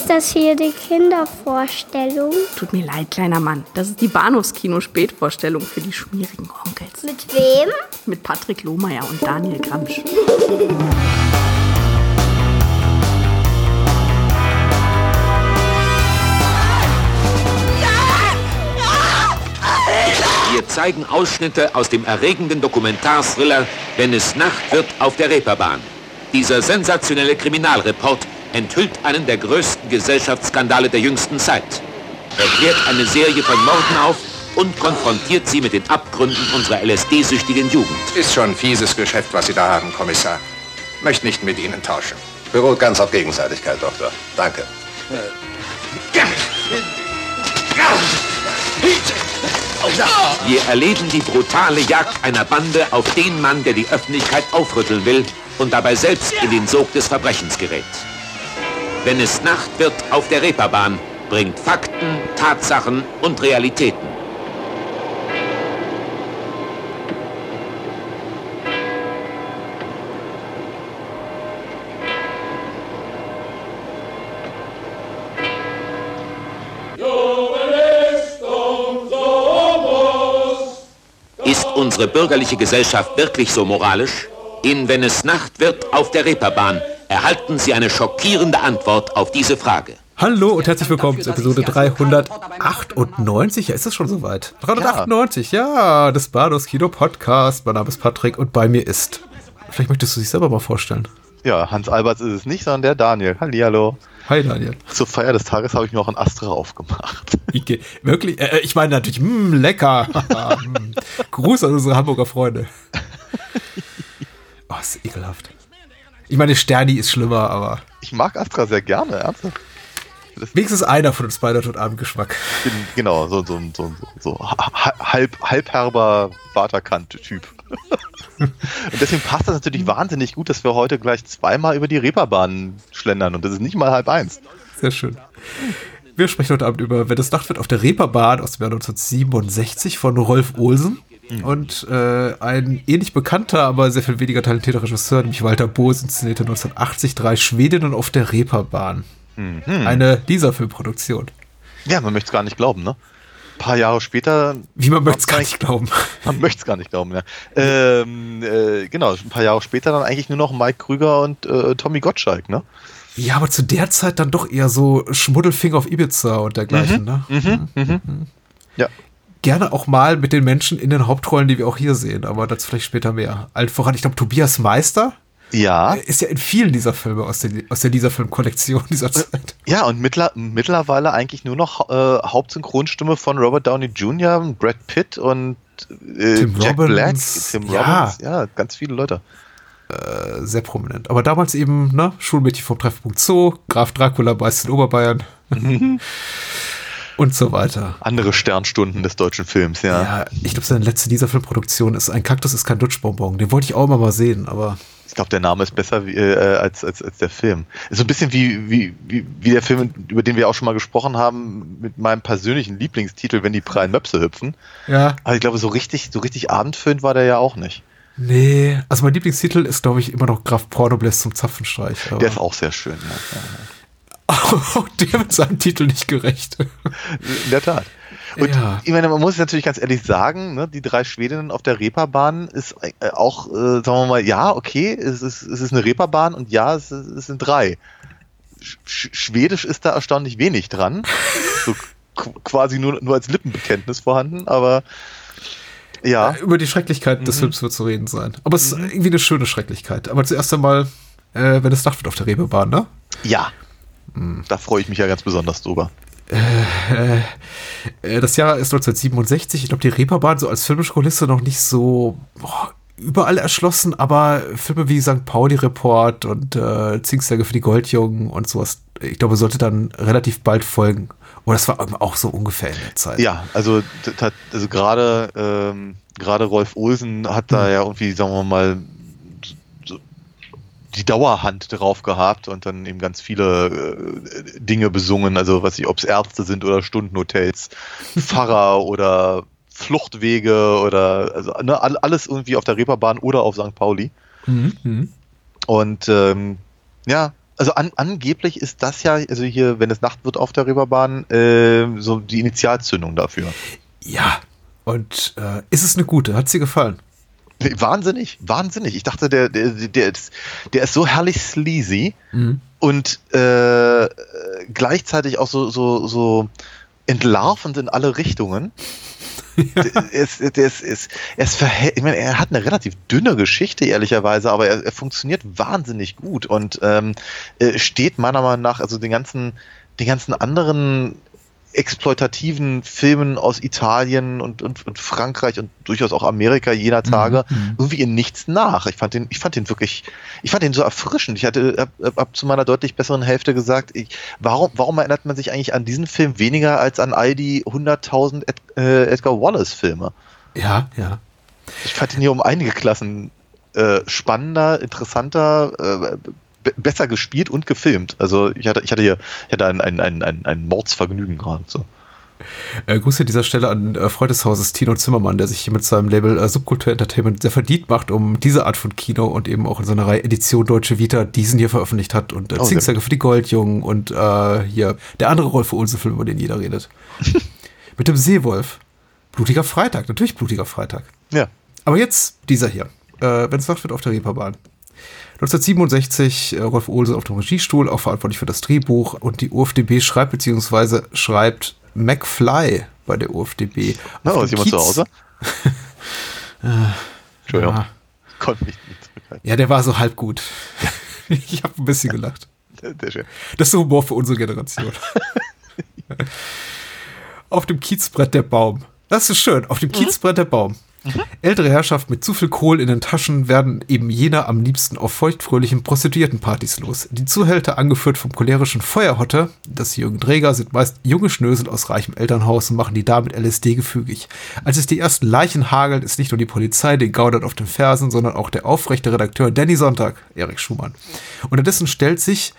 Ist das hier die Kindervorstellung? Tut mir leid, kleiner Mann. Das ist die Bahnhofskino-Spätvorstellung für die schmierigen Onkels. Mit wem? Mit Patrick Lohmeier und Daniel Gramsch. Wir zeigen Ausschnitte aus dem erregenden Dokumentarthriller Wenn es Nacht wird auf der Reeperbahn. Dieser sensationelle Kriminalreport enthüllt einen der größten Gesellschaftsskandale der jüngsten Zeit. Er klärt eine Serie von Morden auf und konfrontiert sie mit den Abgründen unserer LSD-süchtigen Jugend. Ist schon ein fieses Geschäft, was Sie da haben, Kommissar. Möchte nicht mit Ihnen tauschen. Beruht ganz auf Gegenseitigkeit, Doktor. Danke. Wir erleben die brutale Jagd einer Bande auf den Mann, der die Öffentlichkeit aufrütteln will und dabei selbst in den Sog des Verbrechens gerät. Wenn es Nacht wird auf der Reeperbahn, bringt Fakten, Tatsachen und Realitäten. Ist unsere bürgerliche Gesellschaft wirklich so moralisch? In Wenn es Nacht wird auf der Reeperbahn erhalten Sie eine schockierende Antwort auf diese Frage. Hallo und herzlich willkommen zu Episode 398. Ja, ist es schon soweit? 398, ja, des Bados Kino Podcast. Mein Name ist Patrick und bei mir ist. Vielleicht möchtest du dich selber mal vorstellen. Ja, Hans Alberts ist es nicht, sondern der Daniel. Hallihallo. Hi Daniel. Zur Feier des Tages habe ich mir auch ein Astra aufgemacht. Ich, wirklich? Äh, ich meine natürlich, mh, lecker. Mm. Gruß an unsere Hamburger Freunde. Oh, ist ekelhaft. Ich meine, Sterni ist schlimmer, aber. Ich mag Astra sehr gerne, ernsthaft. Wenigstens einer von uns beiden hat Abend Geschmack. Genau, so, so, so, so, so halb, halbherber Vaterkant-Typ. und deswegen passt das natürlich wahnsinnig gut, dass wir heute gleich zweimal über die Reeperbahn schlendern und das ist nicht mal halb eins. Sehr schön. Wir sprechen heute Abend über Wenn es Nacht wird auf der Reeperbahn aus dem Jahr 1967 von Rolf Olsen. Mhm. Und äh, ein ähnlich bekannter, aber sehr viel weniger talentierter Regisseur, nämlich Walter Boos, inszenierte 1980 drei Schwedinnen auf der Reeperbahn. Mhm. Eine dieser Filmproduktion. Ja, man möchte es gar nicht glauben, ne? Ein paar Jahre später. Wie man möchte es gar nicht glauben. Man möchte es gar nicht glauben, ja. Ähm, äh, genau, ein paar Jahre später dann eigentlich nur noch Mike Krüger und äh, Tommy Gottschalk, ne? Ja, aber zu der Zeit dann doch eher so Schmuddelfinger auf Ibiza und dergleichen, Mhm, ne? mhm, mhm. Ja. Gerne auch mal mit den Menschen in den Hauptrollen, die wir auch hier sehen, aber dazu vielleicht später mehr. Allen voran, ich glaube, Tobias Meister Ja. ist ja in vielen dieser Filme aus, den, aus der dieser Filmkollektion dieser Zeit. Ja, und mittler, mittlerweile eigentlich nur noch äh, Hauptsynchronstimme von Robert Downey Jr., Brad Pitt und äh, Tim Jack Robbins. Black, Tim Ja. Robbins, ja, ganz viele Leute. Äh, sehr prominent. Aber damals eben, ne, Schulmädchen vom Treffpunkt Zoo, Graf Dracula beißt in Oberbayern und so weiter. Andere Sternstunden des deutschen Films, ja. Ja, ich glaube, seine letzte dieser Filmproduktion ist Ein Kaktus ist kein Dutschbonbon. Den wollte ich auch immer mal sehen, aber Ich glaube, der Name ist besser wie, äh, als, als, als der Film. Ist so ein bisschen wie, wie, wie, wie der Film, über den wir auch schon mal gesprochen haben, mit meinem persönlichen Lieblingstitel, wenn die prallen Möpse hüpfen. ja. Aber ich glaube, so richtig, so richtig abendfüllend war der ja auch nicht. Nee, also mein Lieblingstitel ist, glaube ich, immer noch Graf Pornobles zum Zapfenstreich. Der ist auch sehr schön, ja. auch der wird seinem Titel nicht gerecht. In der Tat. Und Ja. ich meine, man muss natürlich ganz ehrlich sagen, ne, die drei Schwedinnen auf der Reeperbahn ist äh, auch, äh, sagen wir mal, ja, okay, es ist, es ist eine Reeperbahn und ja, es, es sind drei. Sch Schwedisch ist da erstaunlich wenig dran. So qu- quasi nur, nur als Lippenbekenntnis vorhanden, aber ja. Über die Schrecklichkeit des Films wird zu reden sein. Aber es ist irgendwie eine schöne Schrecklichkeit. Aber zuerst einmal, äh, wenn es Nacht wird auf der Reeperbahn, ne? Ja. Da freue ich mich ja ganz besonders drüber. Äh, das Jahr ist 1967. Ich glaube, die Reeperbahn so als filmische Kulisse noch nicht so boah, überall erschlossen, aber Filme wie St. Pauli Report und äh, Zinksäge für die Goldjungen und sowas, ich glaube, sollte dann relativ bald folgen. Oder das war auch so ungefähr in der Zeit. Ja, also, also gerade ähm, gerade Rolf Olsen hat da ja irgendwie, sagen wir mal, die Dauerhand drauf gehabt und dann eben ganz viele äh, Dinge besungen, also was ich, ob es Ärzte sind oder Stundenhotels, Pfarrer oder Fluchtwege oder also ne, all- alles irgendwie auf der Reeperbahn oder auf St. Pauli. Mhm. Mhm. Und ähm, ja, also an, angeblich ist das ja, also hier, wenn es Nacht wird auf der Reeperbahn, äh, so die Initialzündung dafür. Ja. Und äh, ist es eine gute? Hat sie gefallen? Wahnsinnig, wahnsinnig. Ich dachte, der, der, der, ist, der ist so herrlich sleazy Mhm. und äh, gleichzeitig auch so, so, so entlarvend in alle Richtungen. Ist, ist, er, ist verhält, ich meine, er hat eine relativ dünne Geschichte, ehrlicherweise, aber er, er funktioniert wahnsinnig gut und ähm, äh, steht meiner Meinung nach, also den ganzen, den ganzen anderen exploitativen Filmen aus Italien und, und, und Frankreich und durchaus auch Amerika jener Tage Mhm. irgendwie in nichts nach. Ich fand den, ich fand den wirklich, ich fand den so erfrischend. Ich hatte hab, hab zu meiner deutlich besseren Hälfte gesagt, ich, warum, warum erinnert man sich eigentlich an diesen Film weniger als an all die 100.000 Ed, äh, Edgar Wallace Filme? Ja, ja. Ich fand ihn hier um einige Klassen äh, spannender, interessanter, äh, besser gespielt und gefilmt. Also ich hatte, ich hatte hier, ich hatte ein, ein, ein, ein, Mordsvergnügen gerade. So. Äh, Grüße an dieser Stelle an äh, Freund des Hauses Tino Zimmermann, der sich hier mit seinem Label äh, Subkultur Entertainment sehr verdient macht, um diese Art von Kino und eben auch in seiner Reihe Edition Deutsche Vita diesen hier veröffentlicht hat und äh, Oh, Zinksäcke für die Goldjungen und äh, hier der andere Rolf Olsen-Film, über den jeder redet. mit dem Seewolf. Blutiger Freitag, natürlich Blutiger Freitag. Ja. Aber jetzt dieser hier. Äh, Wenn es Nacht wird auf der Reeperbahn. 1967 äh, Rolf Olsen auf dem Regiestuhl, auch verantwortlich für das Drehbuch. Und die UFDB schreibt, beziehungsweise schreibt McFly bei der UFDB. Na, ist jemand zu Kiez- Hause? Entschuldigung, Ja. konnte mich nicht zurückhalten. Ja, der war so halb gut. ich habe ein bisschen gelacht. Sehr schön. Das ist der Humor für unsere Generation. auf dem Kiezbrett der Baum. Das ist schön. Auf dem Kiezbrett der Baum. Ältere Herrschaft mit zu viel Kohl in den Taschen werden eben jener am liebsten auf feuchtfröhlichen Prostituiertenpartys los. Die Zuhälter, angeführt vom cholerischen Feuerhotte, das Jürgen Dräger, sind meist junge Schnösel aus reichem Elternhaus und machen die da mit LSD gefügig. Als es die ersten Leichen hageln, ist nicht nur die Polizei den Gaudert auf den Fersen, sondern auch der aufrechte Redakteur Danny Sonntag, Erik Schumann. Unterdessen stellt sich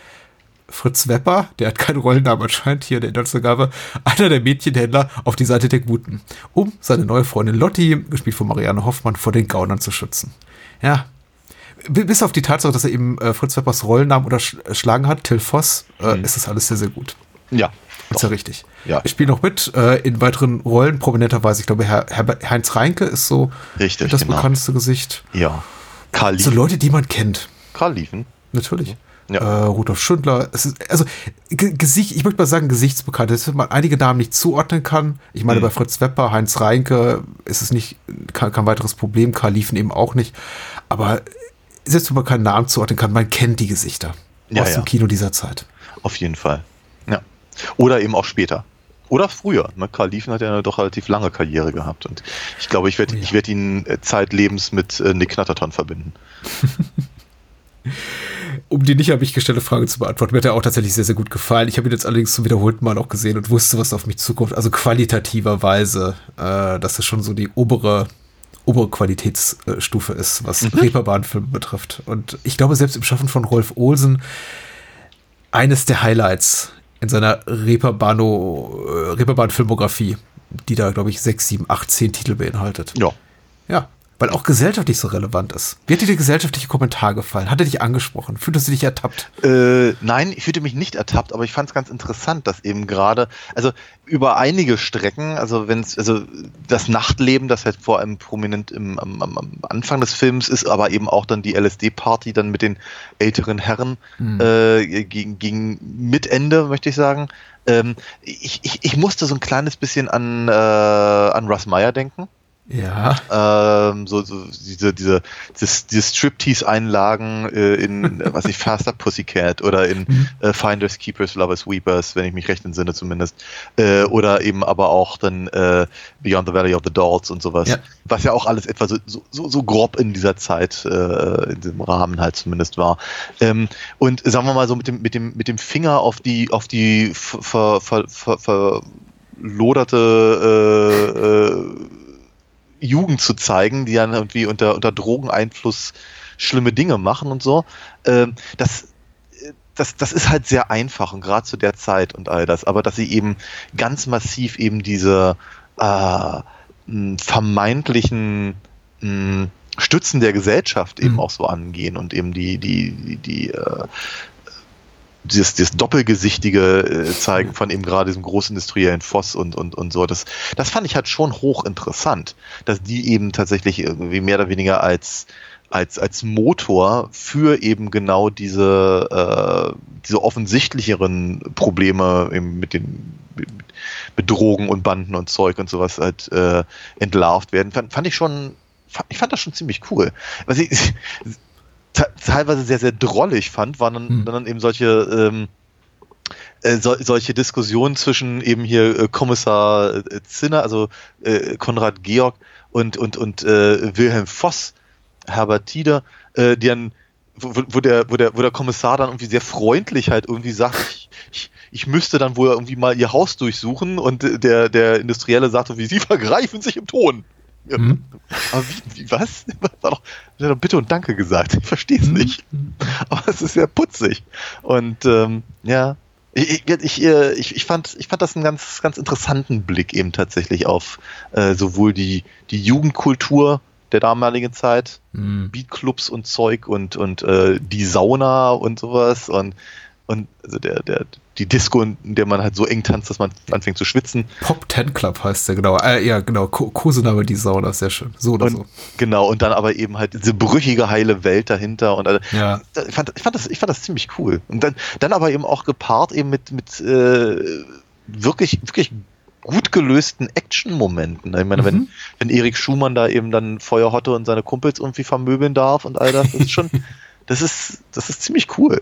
Fritz Wepper, der hat keinen Rollennamen anscheinend hier in der Inhaltsangabe, einer der Mädchenhändler auf die Seite der Guten, um seine neue Freundin Lotti, gespielt von Marianne Hoffmann, vor den Gaunern zu schützen. Ja. Bis auf die Tatsache, dass er eben äh, Fritz Weppers Rollennamen unterschlagen hat, Till Voss, äh, ist das alles sehr, sehr gut. Ja. Ist ja richtig. Ja. Ich spiele noch mit äh, in weiteren Rollen, prominenterweise, ich glaube, Herr, Herbert, Heinz Reinke ist so Richtig, das genau. bekannteste Gesicht. Ja. Karl So. Leute, die man kennt. Karl Liefen. Natürlich. Ja. Äh, Rudolf Schündler. Ist, also, Ge- Gesicht, ich möchte mal sagen, Gesichtsbekannt. Dass man einige Namen nicht zuordnen kann. Ich meine, Mhm. bei Fritz Wepper, Heinz Reinke ist es nicht kein, kein weiteres Problem. Karl Liefen eben auch nicht. Aber selbst wenn man keinen Namen zuordnen kann, man kennt die Gesichter Ja, aus ja. dem Kino dieser Zeit. Auf jeden Fall. Ja. Oder eben auch später. Oder früher. Ne? Karl Liefen hat ja eine doch relativ lange Karriere gehabt. Und ich glaube, ich werde Oh ja. werd ihn äh, zeitlebens mit äh, Nick Knatterton verbinden. Um die nicht an mich gestellte Frage zu beantworten, mir hat er auch tatsächlich sehr, sehr gut gefallen. Ich habe ihn jetzt allerdings zum wiederholten Mal auch gesehen und wusste, was auf mich zukommt. Also qualitativerweise, äh, dass das schon so die obere, obere Qualitätsstufe ist, was Reeperbahn-Filme betrifft. Und ich glaube, selbst im Schaffen von Rolf Olsen, eines der Highlights in seiner äh, Reeperbahn-Filmografie, die da, glaube ich, sechs, sieben, acht, zehn Titel beinhaltet. Ja. Ja, weil auch gesellschaftlich so relevant ist. Wie hat dir der gesellschaftliche Kommentar gefallen? Hat er dich angesprochen? Fühltest du dich ertappt? Äh, nein, ich fühlte mich nicht ertappt, aber ich fand es ganz interessant, dass eben gerade, also über einige Strecken, also wenn es, also das Nachtleben, das halt vor allem prominent im, am, am, Anfang des Films ist, aber eben auch dann die LSD-Party dann mit den älteren Herren äh, gegen, gegen Mitende, möchte ich sagen. Ähm, ich, ich, ich musste so ein kleines bisschen an, äh, an Russ Meyer denken. Ja. Ähm, so, so diese, diese, diese, diese Striptease-Einlagen äh, in, was ich, Faster Pussycat oder in äh, Finders, Keepers, Lovers, Weepers, wenn ich mich recht entsinne zumindest. Äh, oder eben aber auch dann äh, Beyond the Valley of the Dolls und sowas. Ja. Was ja auch alles etwa so, so, so grob in dieser Zeit, äh, in diesem Rahmen halt zumindest war. Ähm, und sagen wir mal so mit dem, mit dem, mit dem Finger auf die, auf die ver, ver, ver, ver, verloderte äh, äh, Jugend zu zeigen, die dann irgendwie unter, unter Drogeneinfluss schlimme Dinge machen und so. Ähm, das, das, das ist halt sehr einfach und gerade zu der Zeit und all das, aber dass sie eben ganz massiv eben diese äh, vermeintlichen mh, Stützen der Gesellschaft eben Mhm. auch so angehen und eben die, die, die, die äh, dieses, dieses doppelgesichtige äh, zeigen von eben gerade diesem großindustriellen Voss und, und, und so. Das, das fand ich halt schon hochinteressant, dass die eben tatsächlich irgendwie mehr oder weniger als, als, als Motor für eben genau diese, äh, diese offensichtlicheren Probleme eben mit den mit, mit Drogen und Banden und Zeug und sowas halt äh, entlarvt werden. Fand, fand ich schon, fand, ich fand das schon ziemlich cool. Was ich, teilweise sehr, sehr drollig fand, waren dann, hm. dann eben solche ähm, äh, so, solche Diskussionen zwischen eben hier äh, Kommissar äh, Zinner, also äh, Konrad Georg und, und, und äh, Wilhelm Voss, Herbert Tieder, äh, die dann, wo, wo, der, wo, der, wo der Kommissar dann irgendwie sehr freundlich halt irgendwie sagt, ich, ich, ich müsste dann wohl irgendwie mal ihr Haus durchsuchen und der, der Industrielle sagt, wie sie vergreifen sich im Ton. Mhm. Aber wie, wie, was? War doch, hat doch Bitte und Danke gesagt. Ich verstehe es mhm. nicht. Aber es ist ja putzig. Und ähm, ja, ich, ich, äh, ich, ich, fand, ich fand das einen ganz, ganz interessanten Blick eben tatsächlich auf äh, sowohl die, die Jugendkultur der damaligen Zeit, mhm. Beatclubs und Zeug und, und äh, die Sauna und sowas und und also der, der, die Disco, in der man halt so eng tanzt, dass man anfängt zu schwitzen. Pop Ten Club heißt der, genau. Äh, ja, genau. Kosename die Sauna, sehr schön. So oder und, so. Genau, und dann aber eben halt diese brüchige, heile Welt dahinter. Und also, ja. ich, fand, ich, fand das, ich fand das ziemlich cool. Und dann, dann aber eben auch gepaart eben mit, mit äh, wirklich, wirklich gut gelösten Action-Momenten. Ich meine, mhm. wenn, wenn Erik Schumann da eben dann Feuerhotte und seine Kumpels irgendwie vermöbeln darf und all das, das ist schon, das ist, das ist ziemlich cool.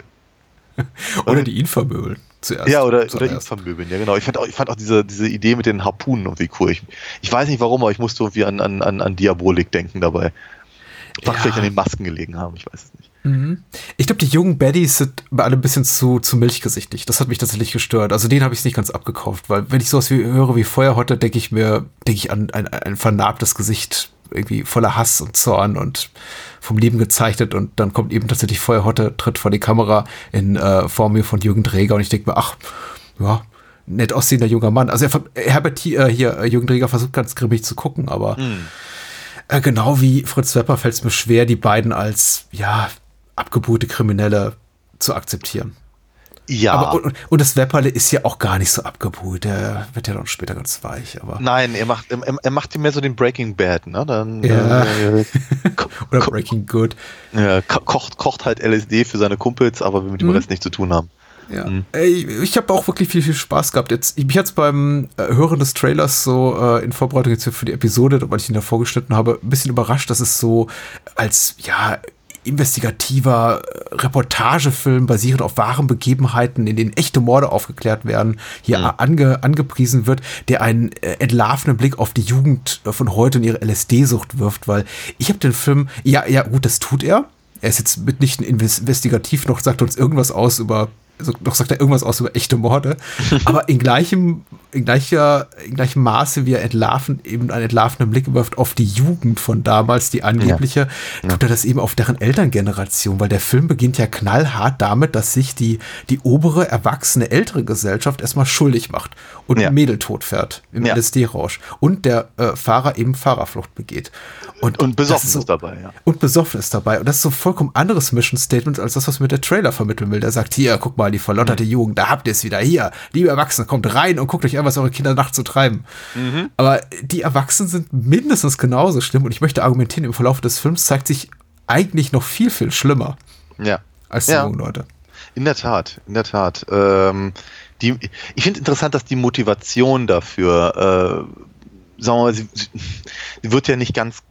oder die ihn vermöbeln. Zuerst, ja, oder, oder ihn vermöbeln, ja genau. Ich fand auch, ich fand auch diese, diese Idee mit den Harpunen irgendwie cool. Ich, ich weiß nicht warum, aber ich musste irgendwie an, an, an, an Diabolik denken dabei. Mag ja. vielleicht an den Masken gelegen haben, ich weiß es nicht. Mhm. Ich glaube, die jungen Baddies sind alle ein bisschen zu, zu milchgesichtig. Das hat mich tatsächlich gestört. Also den habe ich nicht ganz abgekauft, weil wenn ich sowas wie höre wie Feuerhotte, denke ich mir, denke ich an ein, ein vernarbtes Gesicht irgendwie voller Hass und Zorn und vom Leben gezeichnet und dann kommt eben tatsächlich Feuerhotte, tritt vor die Kamera in äh, Form von Jürgen Dräger und ich denke mir, ach, ja, nett aussehender junger Mann. Also er, Herbert äh, hier, äh, Jürgen Dräger versucht ganz grimmig zu gucken, aber mm. äh, genau wie Fritz Wepper fällt es mir schwer, die beiden als, ja, abgebrühte Kriminelle zu akzeptieren. Ja. Aber, und, und, das Wepperle ist ja auch gar nicht so abgebrüht. Der wird ja dann später ganz weich. Aber Nein, er macht, er, er macht mehr so den Breaking Bad, ne? Dann, ja. Äh, Oder Breaking Good. Ja, kocht, kocht halt LSD für seine Kumpels, aber will mit dem mhm. Rest nichts zu tun haben. Ja. Mhm. Ey, ich habe auch wirklich viel, viel Spaß gehabt. Jetzt, mich hat's beim äh, Hören des Trailers so äh, in Vorbereitung jetzt für die Episode, weil ich ihn da vorgeschnitten habe, ein bisschen überrascht, dass es so als, ja, investigativer äh, Reportagefilm basierend auf wahren Begebenheiten, in denen echte Morde aufgeklärt werden, hier mhm. ange, angepriesen wird, der einen äh, entlarvenden Blick auf die Jugend äh, von heute und ihre LSD-Sucht wirft, weil ich habe den Film, ja, ja, gut, das tut er. Er ist jetzt mitnichten investigativ noch, sagt uns irgendwas aus über also doch sagt er irgendwas aus über echte Morde, aber in gleichem, in gleicher, in gleichem Maße, wie er entlarven, eben einen entlarvenden Blick wirft auf die Jugend von damals, die angebliche, ja. tut er das eben auf deren Elterngeneration, weil der Film beginnt ja knallhart damit, dass sich die, die obere, erwachsene, ältere Gesellschaft erstmal schuldig macht und ja. Mädel tot fährt im ja. LSD-Rausch und der äh, Fahrer eben Fahrerflucht begeht. Und, und besoffen ist, so, ist, dabei, ja. Und besoffen ist dabei. Und das ist so vollkommen anderes Mission Statement als das, was mir der Trailer vermitteln will. Der sagt, hier, guck mal, die verlotterte mhm. Jugend, da habt ihr es wieder. Hier, liebe Erwachsene, kommt rein und guckt euch an, was eure Kinder nachts so treiben. Mhm. Aber die Erwachsenen sind mindestens genauso schlimm. Und ich möchte argumentieren, im Verlauf des Films zeigt sich eigentlich noch viel, viel schlimmer. Ja. Als die ja. jungen Leute. In der Tat, in der Tat. Ähm, die, ich finde interessant, dass die Motivation dafür, äh, sagen wir mal, sie, sie wird ja nicht ganz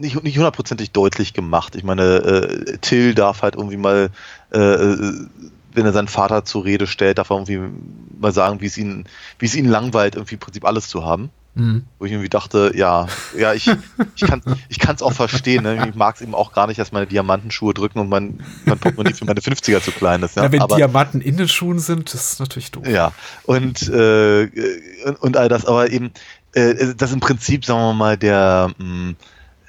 nicht, nicht hundertprozentig deutlich gemacht. Ich meine, äh, Till darf halt irgendwie mal, äh, wenn er seinen Vater zur Rede stellt, darf er irgendwie mal sagen, wie es ihn, wie es ihn langweilt, irgendwie im Prinzip alles zu haben. Mhm. Wo ich irgendwie dachte, ja, ja, ich, ich kann ich es auch verstehen. Ne? Ich mag es eben auch gar nicht, dass meine Diamantenschuhe drücken und mein, mein Portemonnaie für meine 50er zu klein ist. Ja, ja wenn aber, Diamanten in den Schuhen sind, das ist natürlich doof. Ja, und, äh, und, und all das, aber eben, äh, das im Prinzip, sagen wir mal, der, mh, mm,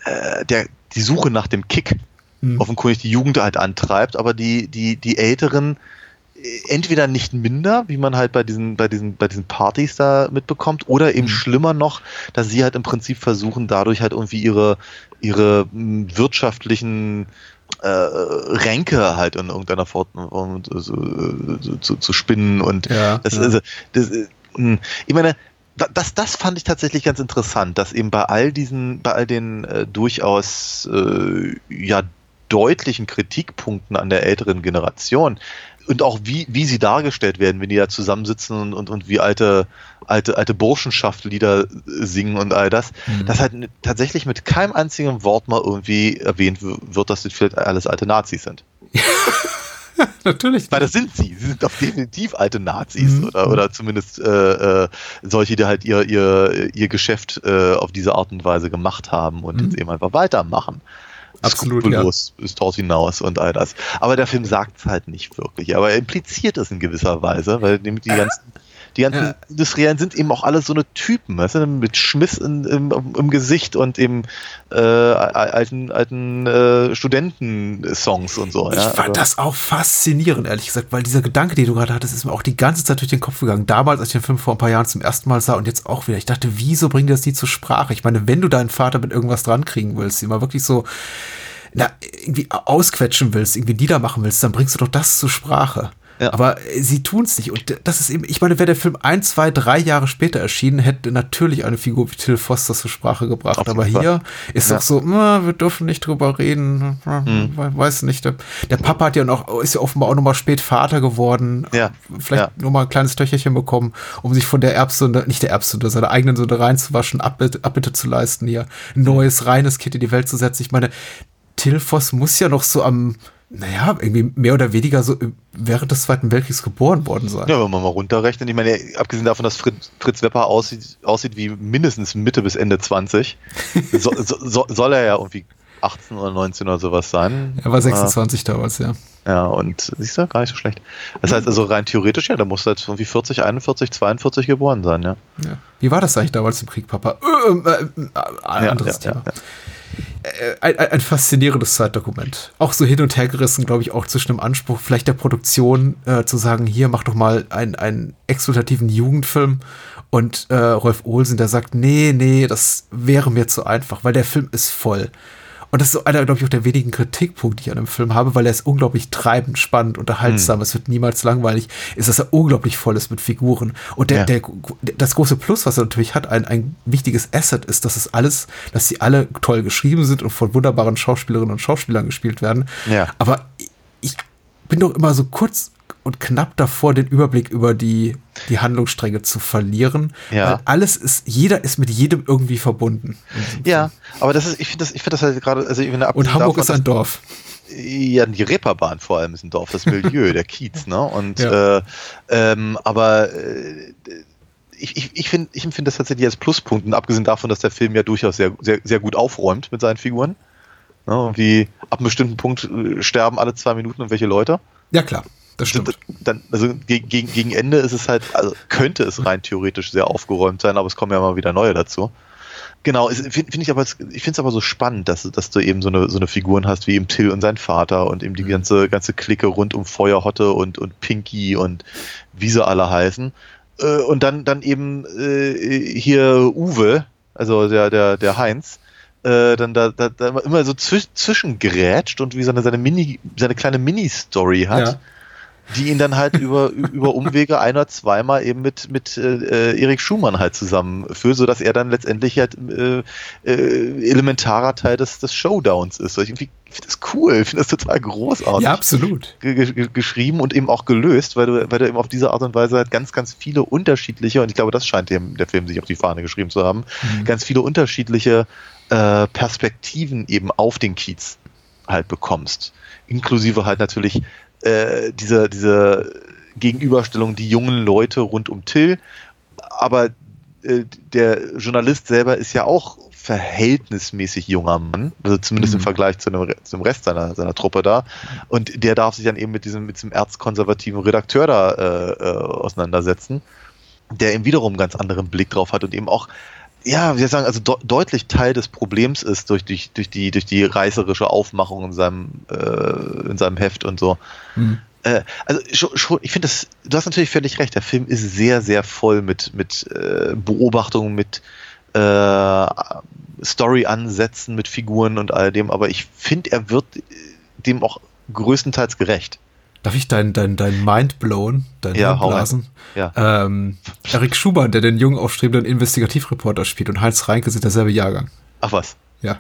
äh, der, die Suche nach dem Kick hm. offenkundig die Jugend halt antreibt, aber die, die, die Älteren äh, entweder nicht minder, wie man halt bei diesen, bei diesen, bei diesen Partys da mitbekommt, oder eben mhm. schlimmer noch, dass sie halt im Prinzip versuchen, dadurch halt irgendwie ihre, ihre hm, wirtschaftlichen äh, Ränke halt in irgendeiner Form zu, zu, zu spinnen und Ja, das, ja. Also, das, äh, hm, ich meine, das, das fand ich tatsächlich ganz interessant, dass eben bei all diesen, bei all den äh, durchaus äh, ja deutlichen Kritikpunkten an der älteren Generation und auch wie, wie sie dargestellt werden, wenn die da zusammensitzen und, und, und wie alte, alte, alte Burschenschaftslieder singen und all das, Mhm. dass halt tatsächlich mit keinem einzigen Wort mal irgendwie erwähnt wird, dass das vielleicht alles alte Nazis sind. Natürlich. Weil das sind sie. Sie sind doch definitiv alte Nazis Mhm. oder, oder zumindest äh, äh, solche, die halt ihr, ihr, ihr Geschäft äh, auf diese Art und Weise gemacht haben und Mhm. jetzt eben einfach weitermachen. Absolut, Skrupellos ist dort hinaus und all das. Aber der Film sagt es halt nicht wirklich. Aber er impliziert es in gewisser Weise, weil nämlich die ganzen, die ganzen Ja. Industriellen sind eben auch alle so eine Typen, weißt du, mit Schmiss in, im, im Gesicht und eben äh, alten, alten äh, Studentensongs und so. Ich ja. fand Also- das auch faszinierend, ehrlich gesagt, weil dieser Gedanke, den du gerade hattest, ist mir auch die ganze Zeit durch den Kopf gegangen. Damals, als ich den Film vor ein paar Jahren zum ersten Mal sah und jetzt auch wieder. Ich dachte, wieso bringt das nie zur Sprache? Ich meine, wenn du deinen Vater mit irgendwas dran kriegen willst, immer wirklich so, na, irgendwie ausquetschen willst, irgendwie niedermachen willst, dann bringst du doch das zur Sprache. Ja. Aber sie tun es nicht. Und das ist eben, ich meine, wäre der Film ein, zwei, drei Jahre später erschienen, hätte natürlich eine Figur wie Till Foster zur Sprache gebracht. Aber Fall. hier ist Ja. doch so, "Na, wir dürfen nicht drüber reden. Hm. We- Weiß nicht. Der, der Papa hat ja noch, ist ja offenbar auch nochmal spät Vater geworden. Ja. Vielleicht Ja. nur mal ein kleines Töchterchen bekommen, um sich von der Erbsünde, nicht der Erbsünde, seiner eigenen Sünde reinzuwaschen, Abbitte, Abbitte zu leisten, hier ein neues, reines Kind in die Welt zu setzen. Ich meine, Till Voss muss ja noch so am, naja, irgendwie mehr oder weniger so während des Zweiten Weltkriegs geboren worden sein. Ja, wenn man mal runterrechnet, ich meine, abgesehen davon, dass Fritz, Fritz Wepper aussieht, aussieht wie mindestens Mitte bis Ende 20, so, so, so, soll er ja irgendwie 18 oder 19 oder sowas sein. Er war 26 damals, ja. Ja, und siehst du, gar nicht so schlecht. Das heißt also rein theoretisch, ja, da muss er jetzt irgendwie 40, 41, 42 geboren sein, ja. ja. Wie war das eigentlich damals im Krieg, Papa? Äh, äh, äh, Ja, anderes ja, Thema. Äh, ein, ein, faszinierendes Zeitdokument. Auch so hin und her gerissen, glaube ich, auch zwischen dem Anspruch vielleicht der Produktion äh, zu sagen, hier mach doch mal einen, einen exultativen Jugendfilm und äh, Rolf Olsen, der sagt, nee, nee, das wäre mir zu einfach, weil der Film ist voll. Und das ist so einer, glaube ich, auch der wenigen Kritikpunkte, die ich an dem Film habe, weil er ist unglaublich treibend, spannend, unterhaltsam. Es wird niemals langweilig. Ist, dass er unglaublich voll ist mit Figuren. Und der, Ja. der, das große Plus, was er natürlich hat, ein, ein wichtiges Asset ist, dass es alles, dass sie alle toll geschrieben sind und von wunderbaren Schauspielerinnen und Schauspielern gespielt werden. Ja. Aber ich bin doch immer so kurz und knapp davor, den Überblick über die, die Handlungsstränge zu verlieren. Ja. Weil alles ist, jeder ist mit jedem irgendwie verbunden. Ja, aber das ist, ich finde das, ich finde das halt gerade, also ich finde, Und Hamburg davon, ist ein Dorf. Ja, die Reeperbahn vor allem ist ein Dorf, das Milieu, der Kiez, ne? Und Ja. äh, ähm, aber äh, ich, ich, ich finde ich empfinde das tatsächlich als Pluspunkt, und abgesehen davon, dass der Film ja durchaus sehr, sehr, sehr gut aufräumt mit seinen Figuren. Ne? Wie ab einem bestimmten Punkt äh, sterben alle zwei Minuten und welche Leute. Ja, klar. Das stimmt. Dann, also gegen, gegen, Ende ist es halt, also könnte es rein theoretisch sehr aufgeräumt sein, aber es kommen ja mal wieder neue dazu. Genau, finde find ich aber, ich finde es aber so spannend, dass, dass du eben so eine, so eine Figuren hast wie eben Till und sein Vater und eben die ganze, ganze Clique rund um Feuerhotte und, und Pinky und wie sie alle heißen. Äh, Und dann, dann eben äh, hier Uwe, also der, der, der Heinz, äh, dann da, da, da immer so zwisch, zwischengrätscht und wie seine, seine Mini, seine kleine Mini-Story hat Ja. Die ihn dann halt über, über Umwege ein oder zweimal eben mit, mit äh, Erik Schumann halt zusammenführt, sodass er dann letztendlich halt äh, äh, elementarer Teil des, des Showdowns ist. Ich irgendwie- ich finde das cool, ich finde das total großartig Ja, absolut. ge ge geschrieben und eben auch gelöst, weil du, weil du eben auf diese Art und Weise halt ganz, ganz viele unterschiedliche, und ich glaube, das scheint dem, der Film sich auf die Fahne geschrieben zu haben, ganz viele unterschiedliche äh, Perspektiven eben auf den Kiez halt bekommst. Inklusive halt natürlich äh, diese, diese Gegenüberstellung, die jungen Leute rund um Till, aber äh, der Journalist selber ist ja auch verhältnismäßig junger Mann, also zumindest im Mhm. Vergleich zu dem, Re- zum Rest seiner, seiner Truppe da. Und der darf sich dann eben mit diesem, mit diesem erzkonservativen Redakteur da äh, äh, auseinandersetzen, der eben wiederum einen ganz anderen Blick drauf hat und eben auch, ja, ich sagen, also de deutlich Teil des Problems ist durch, die durch die, durch die reißerische Aufmachung in seinem, äh, in seinem Heft und so. Mhm. Äh, also schon, schon, ich finde das, du hast natürlich völlig recht, der Film ist sehr, sehr voll mit, mit äh, Beobachtungen, mit äh, Story-Ansätzen, mit Figuren und all dem, aber ich finde, er wird dem auch größtenteils gerecht. Darf ich dein, dein, dein Mind blown, dein Ja, blasen? Ja. Ähm, Erik Schumann, der den jungen aufstrebenden Investigativreporter spielt und Heinz Reinke sind derselbe Jahrgang. Ach was. Ja.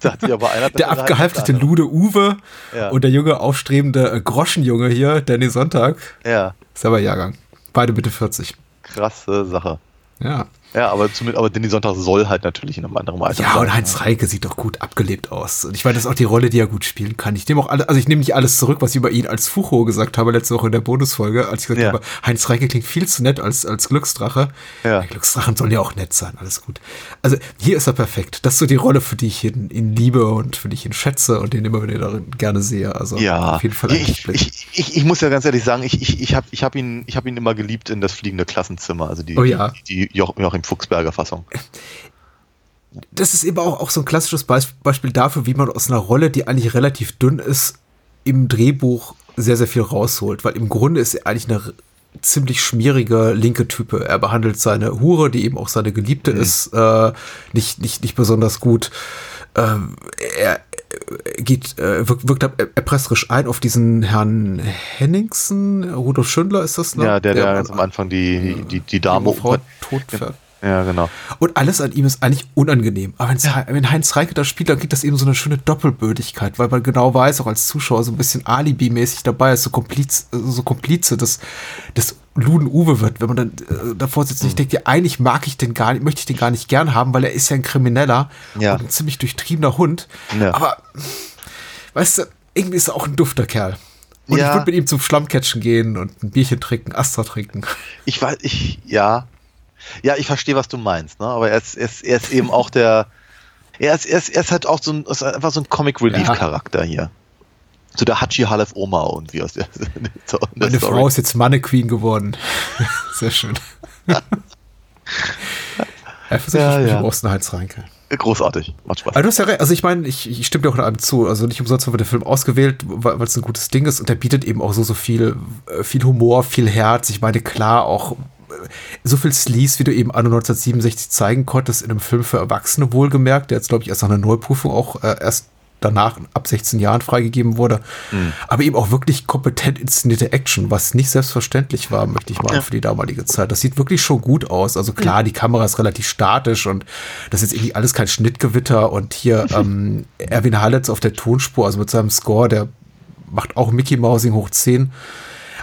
Da hat sich aber einer Der abgehalftete Lude Uwe Ja. und der junge aufstrebende äh, Groschenjunge hier, Danny Sonntag, andere. selber Jahrgang. Beide Mitte 40. Ja, krasse Sache. Ja. Ja, aber zumindest, aber Danny Sonntag soll halt natürlich in einem anderen Alter Ja, sein. und Heinz Reinke sieht doch gut abgelebt aus. Und ich weiß, das ist auch die Rolle, die er gut spielen kann. Ich nehme auch alle, also ich nehme nicht alles zurück, was ich über ihn als Fucho gesagt habe letzte Woche in der Bonusfolge, als ich gesagt Ja. habe, Heinz Reinke klingt viel zu nett als, als Glücksdrache. Ja. Glücksdrachen sollen ja auch nett sein, alles gut. Also hier ist er perfekt. Das ist so die Rolle, für die ich ihn, ihn liebe und für die ich ihn schätze und den immer wieder gerne sehe. Also Ja, auf jeden Fall ein ich, ich, ich, ich muss ja ganz ehrlich sagen, ich, ich, ich habe ich hab ihn, ich hab ihn immer geliebt in das fliegende Klassenzimmer, also die, Oh ja. die, die Joch, Joachim Fuchsberger Fassung. das ist eben auch, auch so ein klassisches Beis- Beispiel dafür, wie man aus einer Rolle, die eigentlich relativ dünn ist, im Drehbuch sehr, sehr viel rausholt. Weil im Grunde ist er eigentlich eine ziemlich schmierige linke Type. Er behandelt seine Hure, die eben auch seine Geliebte ist, äh, nicht, nicht, nicht besonders gut. Ähm, er geht, äh, wirkt, wirkt erpresserisch ein auf diesen Herrn Henningsen, Rudolf Schindler ist das, ne? Ja, der, der ganz am Anfang die, die, die, Dame die Frau opfert. totfährt. Ja, genau. Und alles an ihm ist eigentlich unangenehm. Aber wenn's, wenn Heinz Reinke das spielt, dann kriegt das eben so eine schöne Doppelbödigkeit, weil man genau weiß, auch als Zuschauer so ein bisschen Alibi-mäßig dabei ist, so Kompliz, so Komplize des, des Luden Uwe wird, wenn man dann äh, davor sitzt und Hm. ich denke, ja, eigentlich mag ich den gar nicht, möchte ich den gar nicht gern haben, weil er ist ja ein Krimineller Ja. und ein ziemlich durchtriebener Hund. Ja. Aber, weißt du, irgendwie ist er auch ein dufter Kerl. Und Ja. ich würde mit ihm zum Schlammcatchen gehen und ein Bierchen trinken, Astra trinken. Ich weiß, ich, ja. Ja, ich verstehe, was du meinst, ne? Aber er ist, er ist, er ist eben auch der. Er ist, er ist, er ist halt auch so ein, ist einfach so ein Comic Relief Charakter hier. So der Hachi Halef Oma irgendwie aus der, in der Meine Story. Frau ist jetzt Mannequeen geworden. Sehr schön. ja, für sich Ja, ja, ja. ja. aus Heinz Reinke. Großartig, macht Spaß. Aber du hast ja recht, also ich meine, ich, ich stimme dir auch allem zu. Also nicht umsonst haben wir den Film ausgewählt, weil es ein gutes Ding ist und der bietet eben auch so, so viel, äh, viel Humor, viel Herz. Ich meine, klar, auch so viel Sleaze, wie du eben anno 1967 zeigen konntest, in einem Film für Erwachsene wohlgemerkt, der jetzt, glaube ich, erst nach einer Neuprüfung auch äh, erst danach ab 16 Jahren freigegeben wurde. Aber eben auch wirklich kompetent inszenierte Action, was nicht selbstverständlich war, möchte ich mal für die damalige Zeit. Das sieht wirklich schon gut aus. Also klar, die Kamera ist relativ statisch und das ist irgendwie alles kein Schnittgewitter und hier ähm, Erwin Hallets auf der Tonspur, also mit seinem Score, der macht auch Mickey Mousing hoch 10.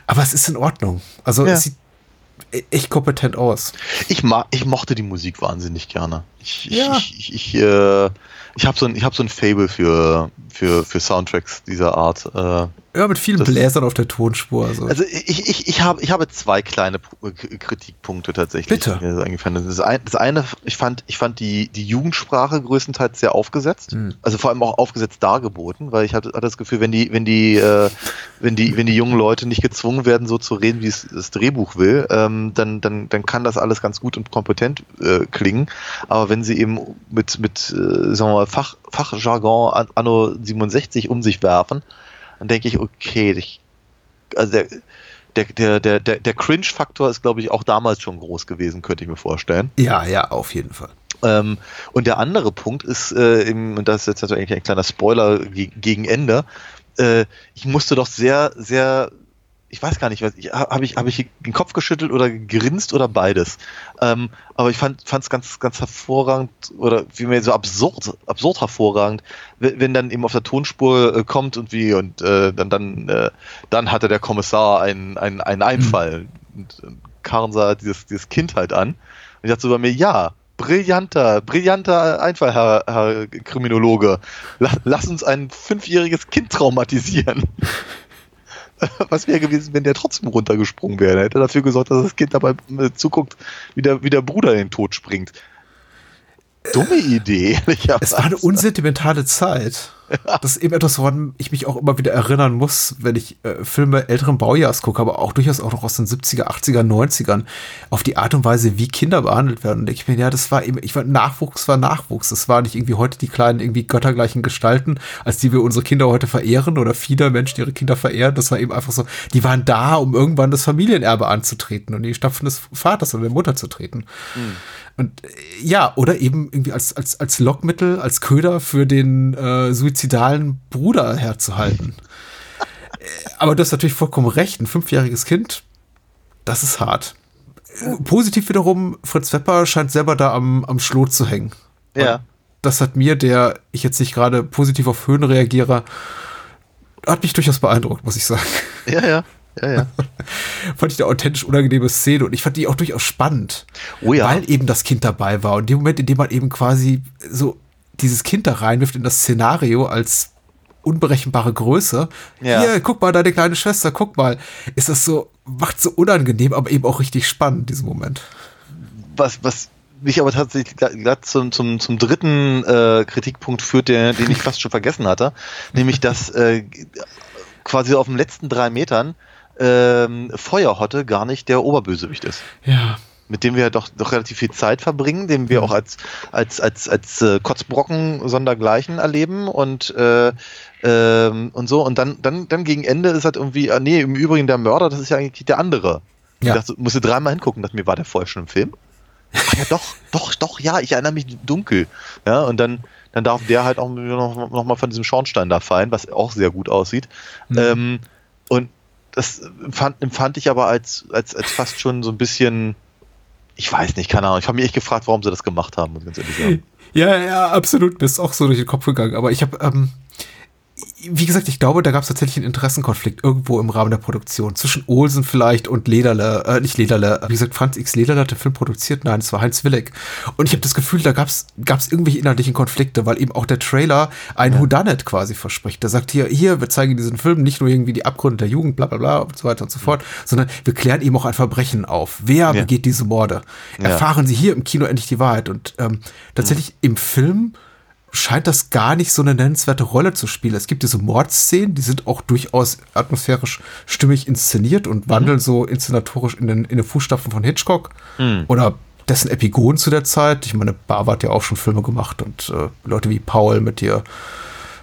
Aber es ist in Ordnung. Also Ja. es sieht echt kompetent aus. Ich, mag, ich mochte die Musik wahnsinnig gerne. Ich, Ja. ich, ich, ich, äh, ich habe so ein, ich hab so ein Fable für, für, für Soundtracks dieser Art. Äh, Ja, mit vielen Das- Bläsern auf der Tonspur. Also. Also ich, ich, ich, habe, ich habe zwei kleine K- Kritikpunkte tatsächlich. Bitte. mir so eingefallen. Das, ein, das eine, ich fand, ich fand die, die Jugendsprache größtenteils sehr aufgesetzt. Hm. Also vor allem auch aufgesetzt dargeboten, weil ich hatte, hatte das Gefühl, wenn die, wenn die, äh, wenn die, wenn die jungen Leute nicht gezwungen werden, so zu reden, wie es das Drehbuch will, ähm, dann, dann, dann kann das alles ganz gut und kompetent äh, klingen. Aber wenn sie eben mit, mit äh, sagen wir mal, Fach, Fachjargon an, anno 67 um sich werfen, dann denke ich, okay, ich, also der, der, der, der, der, der Cringe-Faktor ist, glaube ich, auch damals schon groß gewesen, könnte ich mir vorstellen. ja, ja, auf jeden Fall. Ähm, und der andere Punkt ist, äh, im, und das ist jetzt natürlich ein kleiner Spoiler ge gegen Ende, äh, ich musste doch sehr, sehr, ich weiß gar nicht, was ich, habe ich, habe ich den Kopf geschüttelt oder gegrinst oder beides. Ähm, aber ich fand es ganz, ganz hervorragend oder vielmehr so absurd, absurd hervorragend, wenn, wenn dann eben auf der Tonspur äh, kommt und wie und äh, dann, dann, äh, dann hatte der Kommissar einen, einen, einen Einfall. Und, und Karen sah dieses, dieses Kind halt an. Und ich dachte so bei mir, ja, brillanter, brillanter Einfall, Herr, Herr Kriminologe. La, lass uns ein fünfjähriges Kind traumatisieren. Was wäre gewesen, wenn der trotzdem runtergesprungen wäre? Er hätte dafür gesorgt, dass das Kind dabei äh, zuguckt, wie der, wie der Bruder in den Tod springt. Dumme Idee. ehrlicherweise. Es war eine unsentimentale Zeit. Das ist eben etwas, woran ich mich auch immer wieder erinnern muss, wenn ich äh, Filme älteren Baujahrs gucke, aber auch durchaus auch noch aus den 70er, 80er, 90ern, auf die Art und Weise, wie Kinder behandelt werden. Und ich mir, ja, das war eben, ich war, Nachwuchs war Nachwuchs. Das war nicht irgendwie heute die kleinen, irgendwie göttergleichen Gestalten, als die wir unsere Kinder heute verehren oder viele Menschen ihre Kinder verehren. Das war eben einfach so, die waren da, um irgendwann das Familienerbe anzutreten und die Stapfen des Vaters oder der Mutter zu treten. Und äh, ja, oder eben irgendwie als, als, als Lockmittel, als Köder für den äh, Suizid suizidalen Bruder herzuhalten. Äh, Aber du hast natürlich vollkommen recht. Ein fünfjähriges Kind, das ist hart. Äh, Positiv wiederum, Fritz Wepper scheint selber da am, am Schlot zu hängen. Ja. Das hat mir, der ich jetzt nicht gerade positiv auf Höhen reagiere, hat mich durchaus beeindruckt, muss ich sagen. Ja, ja. Ja, ja. fand ich eine authentisch unangenehme Szene und ich fand die auch durchaus spannend. Oh ja. Weil eben das Kind dabei war. Und dem Moment, in dem man eben quasi so dieses Kind da reinwirft in das Szenario als unberechenbare Größe. Ja. Hier, guck mal, deine kleine Schwester, guck mal. Ist das so, macht so unangenehm, aber eben auch richtig spannend, diesen Moment. was, was mich aber tatsächlich gerade zum, zum, zum dritten äh, Kritikpunkt führt, der, den ich fast schon vergessen hatte, nämlich dass äh, quasi auf den letzten drei Metern ähm, Feuerhotte gar nicht der Oberbösewicht ist. Ja. Mit dem wir doch, doch relativ viel Zeit verbringen, den wir auch als, als, als, als äh, Kotzbrocken sondergleichen erleben und, äh, ähm, und so. Und dann, dann, dann gegen Ende ist halt irgendwie, ah, nee, im Übrigen der Mörder, das ist ja eigentlich der andere. Ja. Ich dachte, musste dreimal hingucken, dass mir war der vorher schon im Film. Ach ja, doch, doch, doch, ja, ich erinnere mich dunkel. Ja, und dann, dann darf der halt auch noch, noch mal von diesem Schornstein da fallen, was auch sehr gut aussieht. Mhm. Ähm, und das empfand, empfand ich aber als, als, als fast schon so ein bisschen, ich weiß nicht, keine Ahnung. Ich habe mich echt gefragt, warum sie das gemacht haben, muss ich ganz ehrlich sagen. Ja, ja, absolut. Mir ist auch so durch den Kopf gegangen. Aber ich habe, ähm, wie gesagt, ich glaube, da gab es tatsächlich einen Interessenkonflikt irgendwo im Rahmen der Produktion. Zwischen Olsen vielleicht und Lederle, äh, nicht Lederle, wie gesagt, Franz X. Lederle hat den Film produziert. Nein, es war Heinz Willig. Und ich habe das Gefühl, da gab es irgendwelche inhaltlichen Konflikte, weil eben auch der Trailer ein ja. Whodunit quasi verspricht. Der sagt hier, hier, wir zeigen diesen Film nicht nur irgendwie die Abgründe der Jugend, bla bla bla und so weiter und so fort, sondern wir klären eben auch ein Verbrechen auf. Wer ja. begeht diese Morde? Erfahren Sie hier im Kino endlich die Wahrheit. Und ähm, tatsächlich mhm. im Film scheint das gar nicht so eine nennenswerte Rolle zu spielen. Es gibt diese Mordszenen, die sind auch durchaus atmosphärisch stimmig inszeniert und wandeln mhm. so inszenatorisch in den, in den Fußstapfen von Hitchcock mhm. oder dessen Epigon zu der Zeit. Ich meine, Barber hat ja auch schon Filme gemacht und äh, Leute wie Paul mit dir,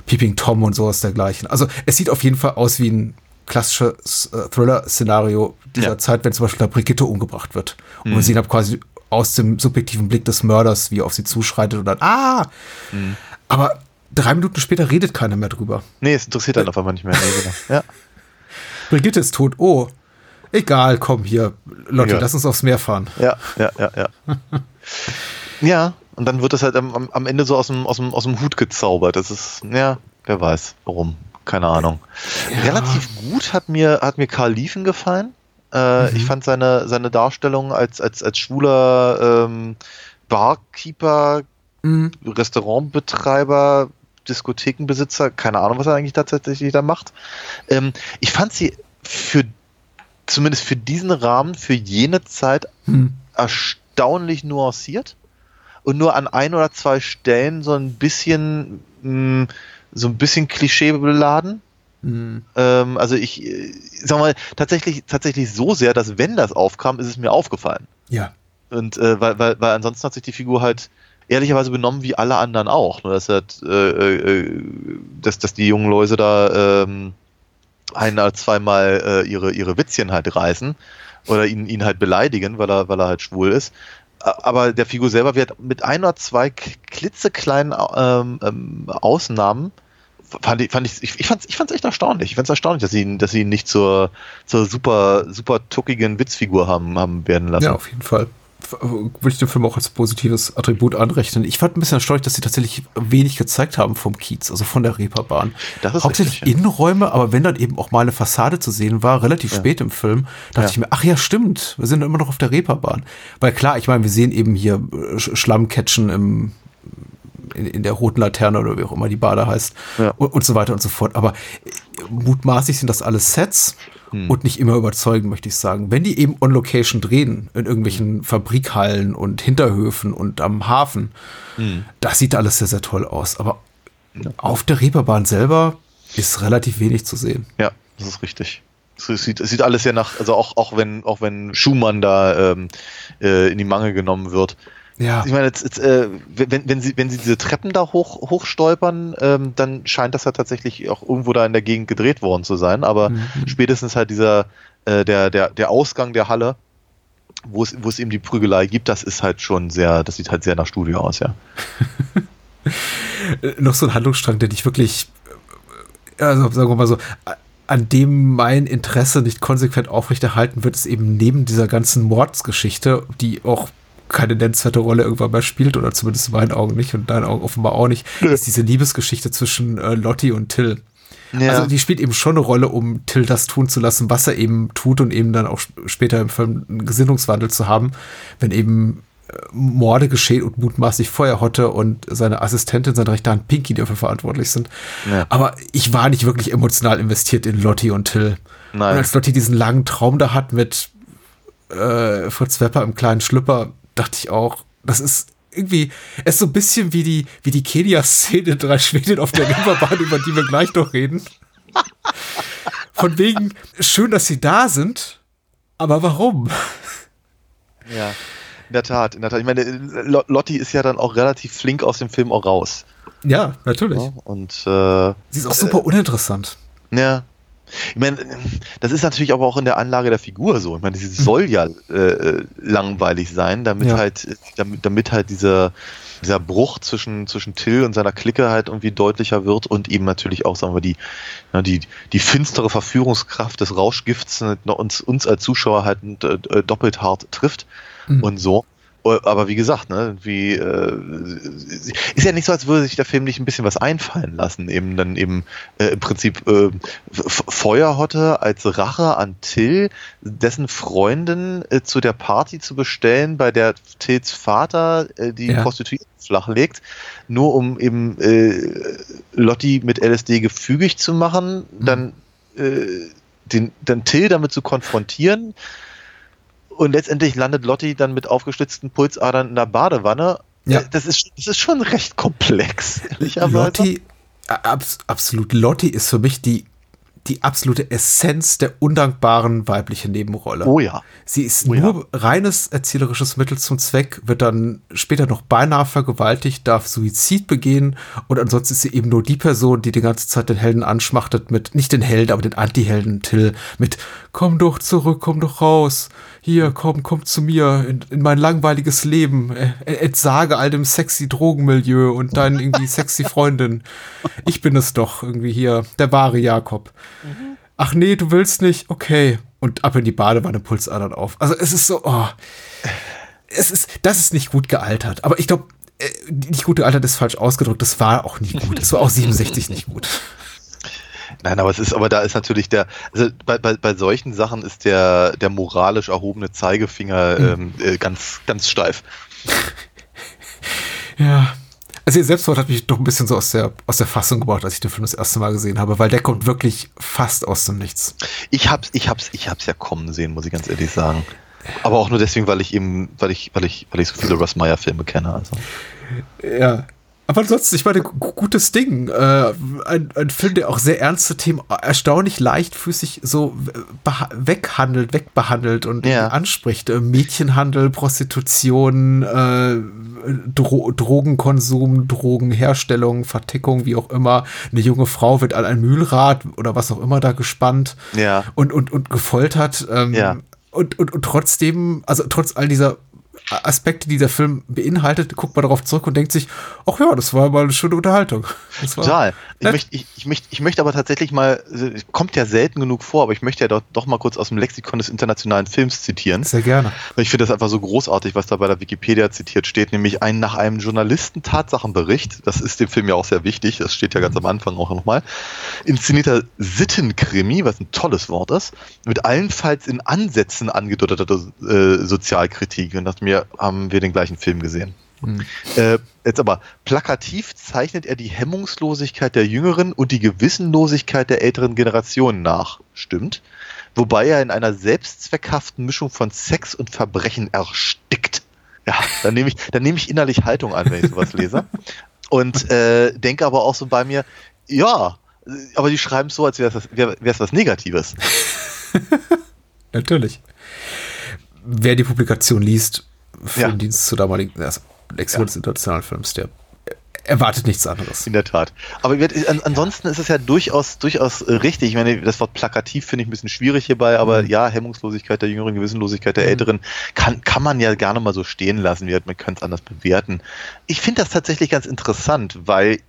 Peeping Tom und sowas dergleichen. Also es sieht auf jeden Fall aus wie ein klassisches äh, Thriller-Szenario dieser ja. Zeit, wenn zum Beispiel da Brigitte umgebracht wird. Und Mhm. wir sehen ab quasi aus dem subjektiven Blick des Mörders, wie er auf sie zuschreitet und dann, ah! Mhm. Aber drei Minuten später redet keiner mehr drüber. Nee, es interessiert dann auf einmal nicht mehr. Nee, genau. ja. Brigitte ist tot, oh. Egal, komm hier, Lotte, Ja. lass uns aufs Meer fahren. Ja, ja, ja, ja. ja, und dann wird das halt am, am- Ende so aus dem, aus, dem, aus dem Hut gezaubert. Das ist, ja, wer weiß, warum. Keine Ahnung. Relativ gut hat mir, hat mir Karl Liefen gefallen. Äh, Mhm. Ich fand seine, seine Darstellung als, als, als schwuler ähm, Barkeeper, Mhm. Restaurantbetreiber, Diskothekenbesitzer, keine Ahnung, was er eigentlich tatsächlich da macht. Ähm, ich fand sie für zumindest für diesen Rahmen, für jene Zeit Hm. erstaunlich nuanciert und nur an ein oder zwei Stellen so ein bisschen mh, so ein bisschen klischeebeladen. Hm. Ähm, also ich äh, sag mal tatsächlich tatsächlich so sehr, dass wenn das aufkam, ist es mir aufgefallen. Ja. Und äh, weil, weil, weil ansonsten hat sich die Figur halt ehrlicherweise benommen wie alle anderen auch. Nur dass, halt, äh, äh, dass, dass die jungen Leute da ähm, ein oder zweimal äh, ihre, ihre Witzchen halt reißen oder ihn, ihn halt beleidigen, weil er, weil er halt schwul ist. Aber der Figur selber wird mit ein oder zwei klitzekleinen ähm, ähm, Ausnahmen fand ich, fand ich, ich, ich fand's, ich fand's echt erstaunlich. Ich fand's erstaunlich, dass sie ihn, dass sie ihn nicht zur, zur super, super tuckigen Witzfigur haben, haben werden lassen. Ja, auf jeden Fall. F- Würde ich dem Film auch als positives Attribut anrechnen. Ich fand ein bisschen erstaunlich, dass sie tatsächlich wenig gezeigt haben vom Kiez, also von der Reeperbahn. Hauptsächlich richtig, ja. Innenräume, aber wenn dann eben auch mal eine Fassade zu sehen war, relativ Ja. spät im Film, dachte Ja. ich mir, ach ja, stimmt, wir sind immer noch auf der Reeperbahn. Weil klar, ich meine, wir sehen eben hier äh, Sch- Schlammcatchen im in, in der roten Laterne oder wie auch immer die Bade heißt Ja. und, und so weiter und so fort. Aber äh, mutmaßlich sind das alles Sets Hm. und nicht immer überzeugend, möchte ich sagen. Wenn die eben on Location drehen, in irgendwelchen Fabrikhallen und Hinterhöfen und am Hafen, Hm. das sieht alles sehr, sehr toll aus. Aber auf der Reeperbahn selber ist relativ wenig zu sehen. Ja, das ist richtig. Es sieht, es sieht alles sehr nach, also auch, auch wenn, auch wenn Schumann da ähm, äh, in die Mangel genommen wird. Ja, Ich meine, jetzt, jetzt, äh, wenn, wenn, sie, wenn sie diese Treppen da hoch, hochstolpern, ähm, dann scheint das ja tatsächlich auch irgendwo da in der Gegend gedreht worden zu sein. Aber Mhm. spätestens halt dieser, äh, der, der, der Ausgang der Halle, wo es, wo es eben die Prügelei gibt, das ist halt schon sehr, das sieht halt sehr nach Studio aus, ja. noch so ein Handlungsstrang, der nicht wirklich, äh, also sagen wir mal so, an dem mein Interesse nicht konsequent aufrechterhalten wird, ist eben neben dieser ganzen Mordsgeschichte, die auch keine nennenswerte Rolle irgendwann mal spielt, oder zumindest in meinen Augen nicht und in deinen Augen offenbar auch nicht, ist diese Liebesgeschichte zwischen äh, Lottie und Till. Ja. Also die spielt eben schon eine Rolle, um Till das tun zu lassen, was er eben tut und eben dann auch sp- später im Film einen Gesinnungswandel zu haben, wenn eben äh, Morde geschehen und mutmaßlich Feuerhotte und seine Assistentin, seine rechte Hand Pinky dafür verantwortlich sind. Ja. Aber ich war nicht wirklich emotional investiert in Lottie und Till. Nein. Und als Lottie diesen langen Traum da hat mit äh, Fritz Wepper im kleinen Schlüpper, dachte ich auch, das ist irgendwie, es ist so ein bisschen wie die, wie die Kenia-Szene drei Schweden auf der Reeperbahn, über die wir gleich noch reden. Von wegen, schön, dass sie da sind, aber warum? Ja, in der Tat, in der Tat. Ich meine, Lo- Lotti ist ja dann auch relativ flink aus dem Film auch raus. Ja, natürlich. Ja? Und äh, Sie ist auch super uninteressant. ja. Ich meine, das ist natürlich aber auch in der Anlage der Figur so. Ich meine, sie soll ja äh, langweilig sein, damit Ja. halt, damit, damit halt dieser, dieser Bruch zwischen, zwischen Till und seiner Clique halt irgendwie deutlicher wird und eben natürlich auch, sagen wir, die, ja, die, die finstere Verführungskraft des Rauschgifts äh, uns, uns als Zuschauer halt äh, doppelt hart trifft Mhm. und so. Äh, Aber wie gesagt, ne, wie äh, ist ja nicht so, als würde sich der Film nicht ein bisschen was einfallen lassen. Eben dann eben äh, im Prinzip äh, Feuerhotte als Rache an Till, dessen Freundin äh, zu der Party zu bestellen, bei der Tills Vater äh, die Ja. Prostituierte flachlegt, nur um eben äh, Lotti mit LSD gefügig zu machen, dann äh, den, dann Till damit zu konfrontieren. Und letztendlich landet Lotti dann mit aufgestützten Pulsadern in der Badewanne. Ja. Das ist, das ist schon recht komplex. Lotti, abs absolut, Lotti ist für mich die, die absolute Essenz der undankbaren weiblichen Nebenrolle. Oh ja. Sie ist Oh ja. nur reines erzählerisches Mittel zum Zweck, wird dann später noch beinahe vergewaltigt, darf Suizid begehen und ansonsten ist sie eben nur die Person, die die ganze Zeit den Helden anschmachtet mit, nicht den Helden, aber den Anti-Helden Till mit Komm doch zurück, komm doch raus, hier, komm, komm zu mir in, in mein langweiliges Leben, äh, entsage all dem sexy Drogenmilieu und deinen irgendwie sexy Freundin. Ich bin es doch irgendwie hier, der wahre Jakob. Ach nee, du willst nicht? Okay. Und ab in die Badewanne Pulsadern auf. Also es ist so, oh. Es ist, das ist nicht gut gealtert. Aber ich glaube, äh, nicht gut gealtert ist falsch ausgedrückt. Das war auch nicht gut. Es war auch 67 nicht gut. Nein, aber es ist, aber da ist natürlich der, also bei, bei, bei solchen Sachen ist der, der moralisch erhobene Zeigefinger ähm, äh, ganz, ganz steif. Ja. Also ihr Selbstwort hat mich doch ein bisschen so aus der, aus der Fassung gebracht, als ich den Film das erste Mal gesehen habe, weil der kommt wirklich fast aus dem Nichts. Ich hab's, ich hab's, ich hab's ja kommen sehen, muss ich ganz ehrlich sagen. Aber auch nur deswegen, weil ich eben, weil ich, weil ich, weil ich so viele Russ Meyer Filme kenne. Also. Ja. Aber ansonsten, ich meine, gu- gutes Ding. Äh, ein, ein Film, der auch sehr ernste Themen erstaunlich leichtfüßig so weghandelt, wegbehandelt und Ja. anspricht. Äh, Mädchenhandel, Prostitution, äh, Dro Drogenkonsum, Drogenherstellung, Vertickung, wie auch immer. Eine junge Frau wird an ein Mühlrad oder was auch immer da gespannt Ja. und, und, und gefoltert. Ähm, Ja. und, und, und trotzdem, also trotz all dieser Aspekte, die der Film beinhaltet, guckt man darauf zurück und denkt sich, ach ja, das war mal eine schöne Unterhaltung. Das Total. Ich möchte, ich, ich, möchte, ich möchte aber tatsächlich mal, äh, kommt ja selten genug vor, aber ich möchte ja doch, doch mal kurz aus dem Lexikon des internationalen Films zitieren. Sehr gerne. Ich finde das einfach so großartig, was da bei der Wikipedia zitiert steht, nämlich ein nach einem Journalisten Tatsachenbericht, das ist dem Film ja auch sehr wichtig, das steht ja ganz am Anfang auch nochmal, inszenierter Sittenkrimi, was ein tolles Wort ist, mit allenfalls in Ansätzen angedeuteter äh, Sozialkritik. Und dachte mir, haben wir den gleichen Film gesehen. Äh, jetzt aber, plakativ zeichnet er die Hemmungslosigkeit der jüngeren und die Gewissenlosigkeit der älteren Generationen nach. Stimmt. Wobei er in einer selbstzweckhaften Mischung von Sex und Verbrechen erstickt. Ja, dann nehme ich, dann nehme ich innerlich Haltung an, wenn ich sowas lese. Und äh, denke aber auch so bei mir, ja, aber die schreiben es so, als wäre es wär, was Negatives. Natürlich. Wer die Publikation liest, Ja. Filmdienst zur damaligen, also Lexikon des internationalen Films, der erwartet nichts anderes. In der Tat. Aber an, ansonsten ist es ja durchaus, durchaus äh, richtig. Ich meine, das Wort plakativ finde ich ein bisschen schwierig hierbei, aber mhm. ja, Hemmungslosigkeit der Jüngeren, Gewissenlosigkeit der mhm. Älteren kann, kann man ja gerne mal so stehen lassen. Man kann es anders bewerten. Ich finde das tatsächlich ganz interessant, weil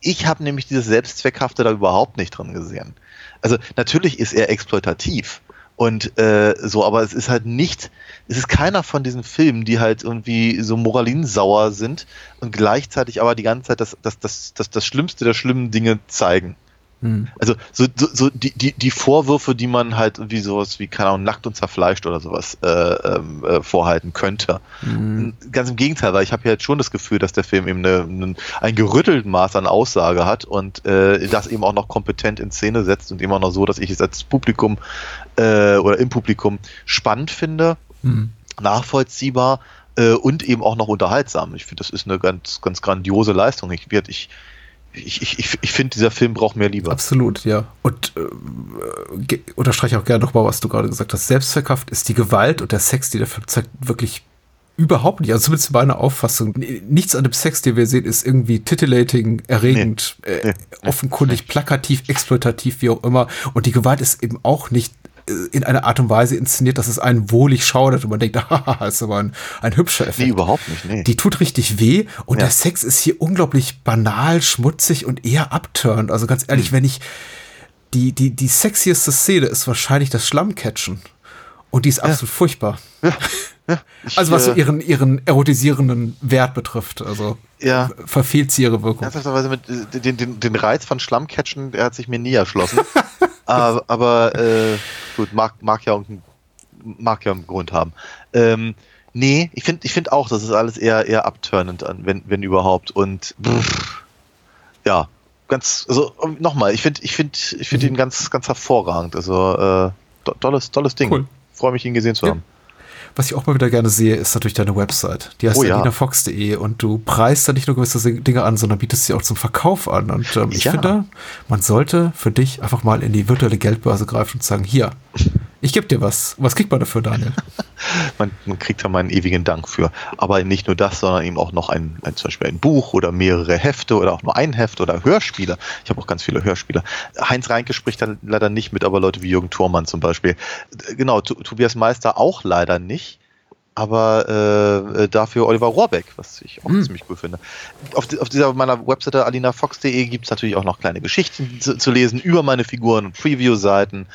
ich habe nämlich dieses Selbstzweckhafte da überhaupt nicht drin gesehen. Also natürlich ist er exploitativ und äh, so, aber es ist halt nicht, es ist keiner von diesen Filmen, die halt irgendwie so moralinsauer sind und gleichzeitig aber die ganze Zeit das, das, das, das, das Schlimmste der schlimmen Dinge zeigen. Hm. Also so, so, so die, die, die Vorwürfe, die man halt irgendwie sowas wie, keine Ahnung, nackt und zerfleischt oder sowas äh, ähm, äh, vorhalten könnte. Hm. Ganz im Gegenteil, weil ich habe ja jetzt schon das Gefühl, dass der Film eben eine, eine, ein gerüttelten Maß an Aussage hat und äh, das eben auch noch kompetent in Szene setzt und eben auch noch so, dass ich es als Publikum äh, oder im Publikum spannend finde, hm. nachvollziehbar äh, und eben auch noch unterhaltsam. Ich finde, das ist eine ganz, ganz grandiose Leistung. Ich, ich ich, ich, ich finde, dieser Film braucht mehr Liebe. Absolut, ja. Und äh, unterstreiche auch gerne nochmal, was du gerade gesagt hast. Selbstverkauft ist die Gewalt und der Sex, die der Film zeigt, wirklich überhaupt nicht. Also zumindest meiner Auffassung. Nichts an dem Sex, den wir sehen, ist irgendwie titillating, erregend, nee. äh, offenkundig, plakativ, exploitativ, wie auch immer. Und die Gewalt ist eben auch nicht in einer Art und Weise inszeniert, dass es einen wohlig schaudert und man denkt, haha, ist aber ein, ein hübscher Effekt. Nee, überhaupt nicht, nee. Die tut richtig weh und ja. der Sex ist hier unglaublich banal, schmutzig und eher abturnt. Also ganz ehrlich, hm. wenn ich, die, die, die sexieste Szene ist wahrscheinlich das Schlammcatchen. Und die ist absolut ja. furchtbar. Ja. Ja, ich, also was so äh, ihren, ihren erotisierenden Wert betrifft. Also ja. verfehlt sie ihre Wirkung. Ernsthafterweise mit äh, den, den, den Reiz von Schlammcatchen, der hat sich mir nie erschlossen. aber, aber äh, gut, mag, mag, ja mag ja einen Grund haben. Ähm, nee, ich finde ich find auch, das ist alles eher, eher abturnend wenn, wenn überhaupt. Und pff, ja, ganz, also nochmal, ich finde ich find, ich find mhm. ihn ganz, ganz hervorragend. Also äh, tolles, tolles Ding. Cool. Freue mich, ihn gesehen zu ja. Was ich auch mal wieder gerne sehe, ist natürlich deine Website. Die heißt oh, ja. und du preist da nicht nur gewisse Dinge an, sondern bietest sie auch zum Verkauf an. Und ähm, ich ja. finde, man sollte für dich einfach mal in die virtuelle Geldbörse greifen und sagen, hier, ich gebe dir was. Was kriegt man dafür, Daniel? man, man, kriegt da meinen ewigen Dank für. Aber nicht nur das, sondern eben auch noch ein, ein, zum Beispiel ein Buch oder mehrere Hefte oder auch nur ein Heft oder Hörspiele. Ich habe auch ganz viele Hörspiele. Heinz Reinke spricht dann leider nicht mit, aber Leute wie Jürgen Thormann zum Beispiel. Genau, Tobias Meister auch leider nicht aber äh, dafür Oliver Rohrbeck, was ich auch hm. ziemlich cool finde. Auf, auf dieser meiner Webseite alinafox.de gibt es natürlich auch noch kleine Geschichten zu, zu, lesen über meine Figuren und Preview-Seiten.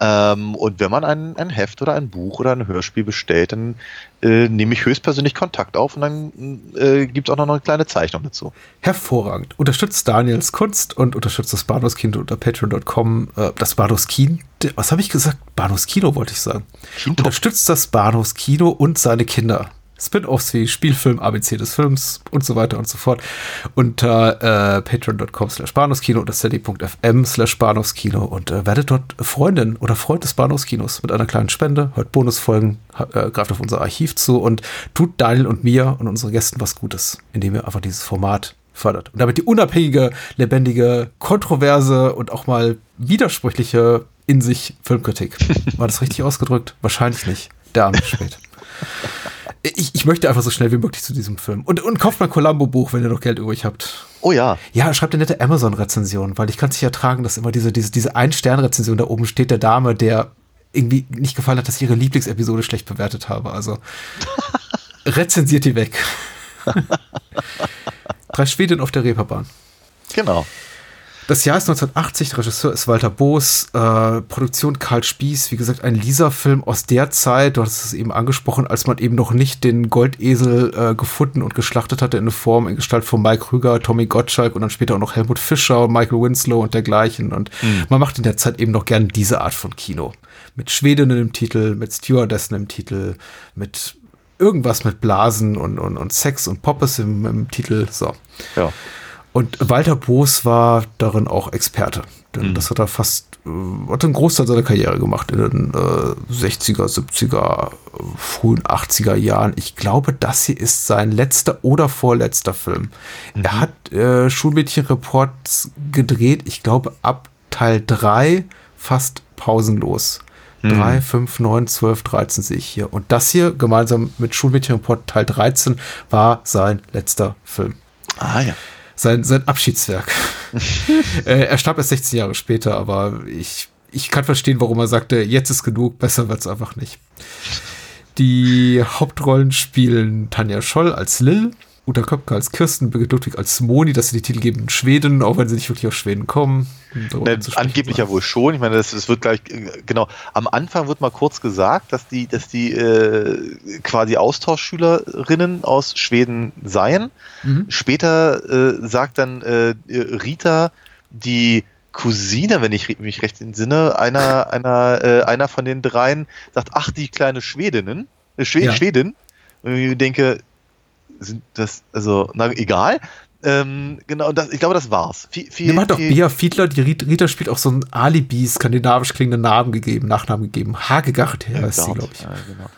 Ähm, und wenn man ein, ein Heft oder ein Buch oder ein Hörspiel bestellt, dann äh, nehme ich höchstpersönlich Kontakt auf und dann äh, gibt es auch noch eine kleine Zeichnung dazu. Hervorragend. Unterstützt Daniels Kunst und unterstützt das Bados Kino unter patreon.com. Äh, das Bados Kino, was habe ich gesagt? Bados Kino wollte ich sagen. Kino. Unterstützt das Bados Kino und seine Kinder. Spin-offs wie Spielfilm, ABC des Films und so weiter und so fort unter äh, patreon.com slash Bahnhofskino oder steady.fm slash Bahnhofskino und äh, werdet dort Freundin oder Freund des Bahnhofskinos mit einer kleinen Spende, hört Bonusfolgen, äh, greift auf unser Archiv zu und tut Daniel und mir und unseren Gästen was Gutes, indem ihr einfach dieses Format fördert. Und damit die unabhängige, lebendige, kontroverse und auch mal widersprüchliche in sich Filmkritik. War das richtig ausgedrückt? Wahrscheinlich nicht. Der Abend ist spät. Ich, ich möchte einfach so schnell wie möglich zu diesem Film. Und, und kauft mal Columbo-Buch, wenn ihr noch Geld übrig habt. Oh ja. Ja, schreibt eine nette Amazon-Rezension, weil ich kann es nicht ertragen, dass immer diese, diese, diese Ein-Stern-Rezension da oben steht, der Dame, der irgendwie nicht gefallen hat, dass ich ihre Lieblingsepisode schlecht bewertet habe. Also rezensiert die weg. Drei Schweden auf der Reeperbahn. Genau. Das Jahr ist 1980, Regisseur ist Walter Boos, äh, Produktion Karl Spieß, wie gesagt, ein Lisa-Film aus der Zeit, du hast es eben angesprochen, als man eben noch nicht den Goldesel äh, gefunden und geschlachtet hatte in Form, in Gestalt von Mike Krüger, Tommy Gottschalk und dann später auch noch Helmut Fischer, Michael Winslow und dergleichen. Und mhm. man macht in der Zeit eben noch gern diese Art von Kino. Mit Schwedinnen im Titel, mit Stewardessen im Titel, mit irgendwas mit Blasen und, und, und Sex und Poppes im, im Titel. So. Ja. Und Walter Boos war darin auch Experte. Denn mhm. das hat er fast, äh, hat einen Großteil seiner Karriere gemacht in den äh, 60er, 70er, frühen 80er Jahren. Ich glaube, das hier ist sein letzter oder vorletzter Film. Mhm. Er hat äh, Schulmädchenreports gedreht, ich glaube, ab Teil 3 fast pausenlos. 3, 5, 9, 12, 13 sehe ich hier. Und das hier, gemeinsam mit Schulmädchenreport Teil 13, war sein letzter Film. Ah ja. Sein, sein Abschiedswerk. äh, er starb erst 16 Jahre später, aber ich, ich kann verstehen, warum er sagte, jetzt ist genug, besser wird's einfach nicht. Die Hauptrollen spielen Tanja Scholl als Lil, Uta Köpke als Kirsten, Birgit Ludwig als Moni, das sind die titelgebenden Schweden, auch wenn sie nicht wirklich aus Schweden kommen. Ne, angeblich ja wohl schon. Ich meine, das, das wird gleich, äh, genau, am Anfang wird mal kurz gesagt, dass die, dass die äh, quasi Austauschschülerinnen aus Schweden seien. Mhm. Später äh, sagt dann äh, Rita, die Cousine, wenn ich mich recht entsinne, einer, einer, äh, einer von den dreien sagt, ach, die kleine Schwedinnen, äh, Schwed ja. Schwedin. Und ich denke, sind das, also, na, egal. Ähm, genau, das, ich glaube, das war's. Viel, viel, Nimm hat doch Bia Fiedler, die Rita spielt auch so ein Alibi, skandinavisch klingenden Namen gegeben, Nachnamen gegeben. Hagegart ja, heißt sie, glaube ich. Ja, genau.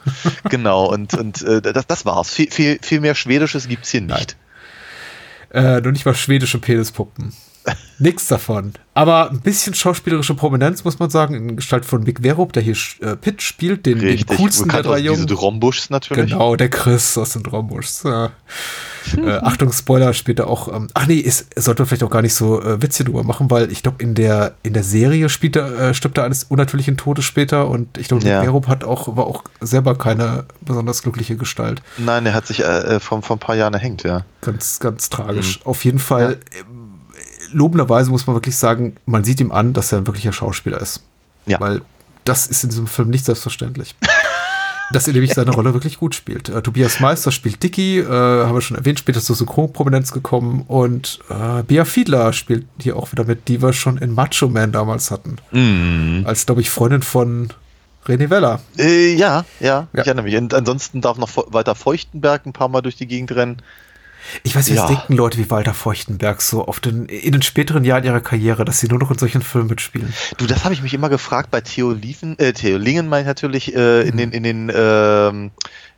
genau, und, und äh, das, das war's. Viel, viel, viel mehr Schwedisches gibt's hier nicht. Äh, nur nicht mal schwedische Penispuppen. Nix davon. Aber ein bisschen schauspielerische Prominenz, muss man sagen, in Gestalt von Mick Verup, der hier äh, Pitt spielt, den, den coolsten der drei Jungen. Diese Drombuschs natürlich. Genau, der Chris aus den Drombuschs. Ja. äh, Achtung, Spoiler, später auch. Ähm, ach nee, ist, sollte man vielleicht auch gar nicht so äh, Witze drüber machen, weil ich glaube, in der, in der Serie spielt er, äh, stirbt er eines unnatürlichen Todes später und ich glaube, ja. Mick Verup hat auch, war auch selber keine besonders glückliche Gestalt. Nein, er hat sich äh, vor, vor ein paar Jahren erhängt, ja. Ganz, ganz tragisch. Mhm. Auf jeden Fall. Ja ähm, lobenderweise muss man wirklich sagen, man sieht ihm an, dass er ein wirklicher Schauspieler ist. Ja. Weil das ist in diesem Film nicht selbstverständlich. dass er nämlich seine Rolle wirklich gut spielt. Äh, Tobias Meister spielt Dicky, äh, haben wir schon erwähnt, später zur Synchronprominenz gekommen und äh, Bea Fiedler spielt hier auch wieder mit, die wir schon in Macho Man damals hatten. Mhm. Als, glaube ich, Freundin von René Weller. Äh, ja, ja, ja, ich erinnere mich. Und ansonsten darf noch weiter Feuchtenberg ein paar Mal durch die Gegend rennen. Ich weiß, wie ja. denken Leute wie Walter Feuchtenberg so auf den, in den späteren Jahren ihrer Karriere, dass sie nur noch in solchen Filmen mitspielen. Du, das habe ich mich immer gefragt bei Theo Liefen, äh, Theo Lingen meine ich natürlich, äh, in mhm. den, in den, äh,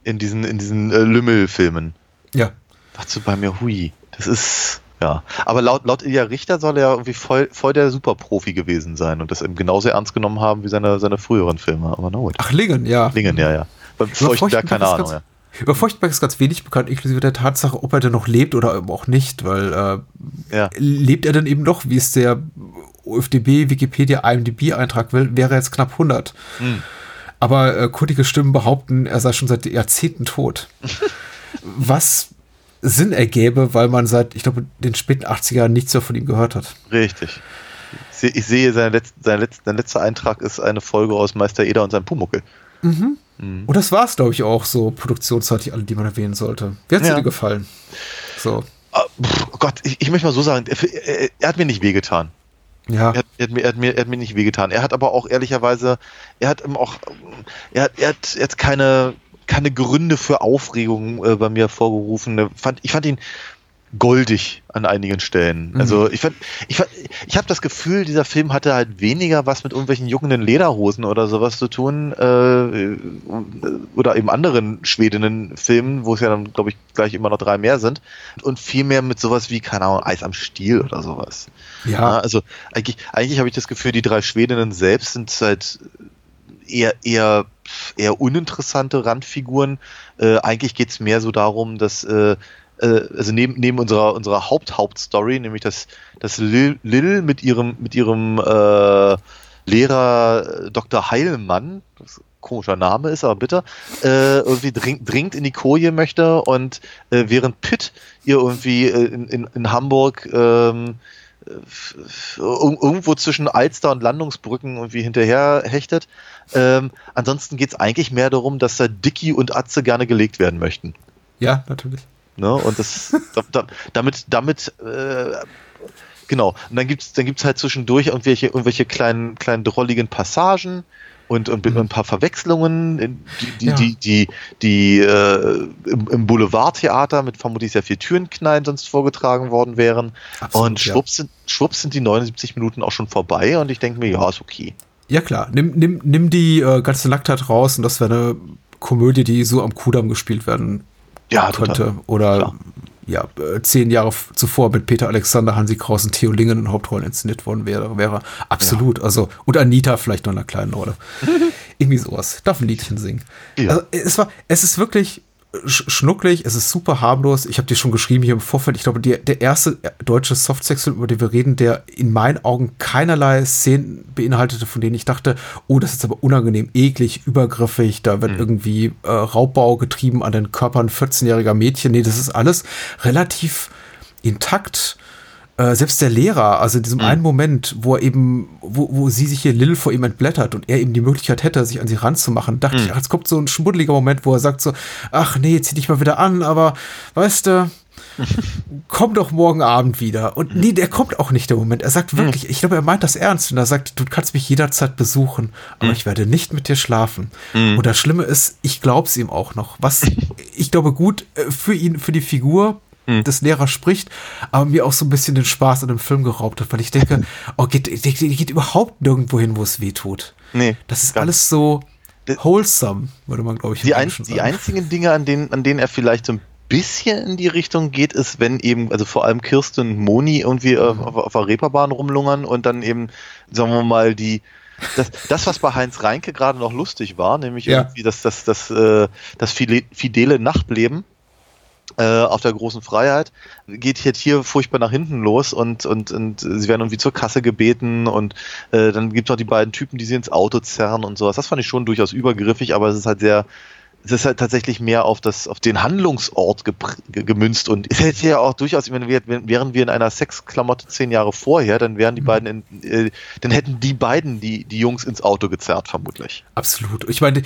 in diesen, in diesen äh, Lümmel-Filmen. Ja. Dazu bei mir, hui, das ist, ja. Aber laut, laut Ilja Richter soll er irgendwie voll, voll der Superprofi gewesen sein und das eben genauso ernst genommen haben wie seine, seine früheren Filme, aber na gut. Ach, Lingen, ja. Lingen, ja, ja. Beim Feuchtenberg, keine Ahnung, ja. Über Feuchtberg ist ganz wenig bekannt, inklusive der Tatsache, ob er denn noch lebt oder auch nicht, weil äh, ja. lebt er denn eben noch, wie es der UFDB, Wikipedia, IMDb-Eintrag will, wäre er jetzt knapp 100. Hm. Aber äh, kundige Stimmen behaupten, er sei schon seit Jahrzehnten tot. Was Sinn ergäbe, weil man seit, ich glaube, den späten 80ern nichts mehr von ihm gehört hat. Richtig. Ich sehe, sein, Letz-, sein, Letz-, sein letzter Eintrag ist eine Folge aus Meister Eder und sein Pumuckel. Mhm. Mhm. Und das war es, glaube ich, auch so produktionsseitig, alle, die man erwähnen sollte. Wie hat es ja. dir gefallen? So. Oh Gott, ich, ich, möchte mal so sagen, er, er, hat mir nicht wehgetan. Ja. Er hat, er, hat mir, er, hat mir, er hat mir nicht wehgetan. Er hat aber auch ehrlicherweise, er hat auch, er hat, er hat jetzt keine, keine Gründe für Aufregung äh, bei mir hervorgerufen. Fand, ich fand ihn goldig an einigen Stellen. Mhm. Also ich fand, ich fand, ich habe das Gefühl, dieser Film hatte halt weniger was mit irgendwelchen juckenden Lederhosen oder sowas zu tun äh, oder eben anderen schwedinnen Filmen, wo es ja dann glaube ich gleich immer noch drei mehr sind und viel mehr mit sowas wie keine Ahnung Eis am Stiel oder sowas. Ja. ja also eigentlich, eigentlich habe ich das Gefühl, die drei Schwedinnen selbst sind halt eher eher eher uninteressante Randfiguren. Äh, eigentlich geht's mehr so darum, dass äh, äh, also neben, neben unserer, unserer Haupt-Hauptstory, nämlich dass, dass Lil, Lil mit ihrem, mit ihrem äh, Lehrer äh, Dr. Heilmann, das komischer Name ist, aber bitte, äh, irgendwie dring, dringend in die Koje möchte und äh, während Pitt ihr irgendwie äh, in, in, in Hamburg ähm, irgendwo zwischen Alster und Landungsbrücken irgendwie hinterher hechtet. Ähm, ansonsten geht es eigentlich mehr darum, dass da Dicky und Atze gerne gelegt werden möchten. Ja, natürlich. Ne? Und das da, da, damit, damit äh, genau. Und dann gibt's dann gibt's halt zwischendurch irgendwelche, irgendwelche kleinen, kleinen drolligen Passagen und, und, mhm. ein paar Verwechslungen, die, die, ja. die, die, die äh, im, im Boulevardtheater mit vermutlich sehr viel Türenknallen sonst vorgetragen worden wären. Absolut, und schwupps, ja. sind, schwupps sind die 79 Minuten auch schon vorbei und ich denke mir, ja, ist okay. Ja klar, nimm, nimm, nimm die äh, ganze Nacktheit raus und das wäre eine Komödie, die so am Kudamm gespielt werden ja, könnte. Total. Oder Klar. ja, äh, zehn Jahre zuvor mit Peter Alexander, Hansi Kraus und Theo Lingen in Hauptrollen inszeniert worden wäre. wäre absolut. Ja. Also, und Anita vielleicht noch in einer kleinen Rolle. Irgendwie sowas. Darf ein Liedchen singen. Ja. Also, es war, es ist wirklich schnucklig, es ist super harmlos. Ich habe dir schon geschrieben hier im Vorfeld, ich glaube, die, der erste deutsche Softsex-Film, über den wir reden, der in meinen Augen keinerlei Szenen beinhaltete, von denen ich dachte, oh, das ist aber unangenehm, eklig, übergriffig, da wird irgendwie äh, Raubbau getrieben an den Körpern 14-jähriger Mädchen. Nee, das ist alles relativ intakt. Äh, selbst der Lehrer, also in diesem einen Moment, wo er eben, wo, wo sie sich hier Lil vor ihm entblättert und er eben die Möglichkeit hätte, sich an sie ranzumachen, dachte ich, ach, jetzt kommt so ein schmuddeliger Moment, wo er sagt so, ach nee, zieh dich mal wieder an, aber weißt du, komm doch morgen Abend wieder. Und nee, der kommt auch nicht der Moment. Er sagt wirklich, ich glaube, er meint das ernst. Und er sagt, du kannst mich jederzeit besuchen, aber ich werde nicht mit dir schlafen. Und das Schlimme ist, ich glaube es ihm auch noch. Was ich glaube gut äh, für ihn, für die Figur des Lehrers spricht, aber mir auch so ein bisschen den Spaß an dem Film geraubt hat, weil ich denke, oh, geht, geht, geht überhaupt nirgendwo hin, wo es weh tut. Nee, Das ist alles so wholesome, würde man, glaube ich, die, ein, die einzigen Dinge, an denen, an denen er vielleicht so ein bisschen in die Richtung geht, ist, wenn eben, also vor allem Kirsten und Moni irgendwie äh, auf, auf der Reeperbahn rumlungern und dann eben, sagen wir mal, die das, das, was bei Heinz Reinke gerade noch lustig war, nämlich Ja. irgendwie das, das, das, äh, das fide- fidele Nachtleben äh, auf der großen Freiheit, geht jetzt hier furchtbar nach hinten los und, und, und sie werden irgendwie zur Kasse gebeten und äh, dann gibt es noch die beiden Typen, die sie ins Auto zerren und sowas. Das fand ich schon durchaus übergriffig, aber es ist halt sehr, es ist halt tatsächlich mehr auf das, auf den Handlungsort gemünzt und es hätte ja auch durchaus, meine, wir- wären wir in einer Sexklamotte zehn Jahre vorher, dann wären die beiden, in, äh, dann hätten die beiden die, die Jungs ins Auto gezerrt, vermutlich. Absolut. Ich meine, äh,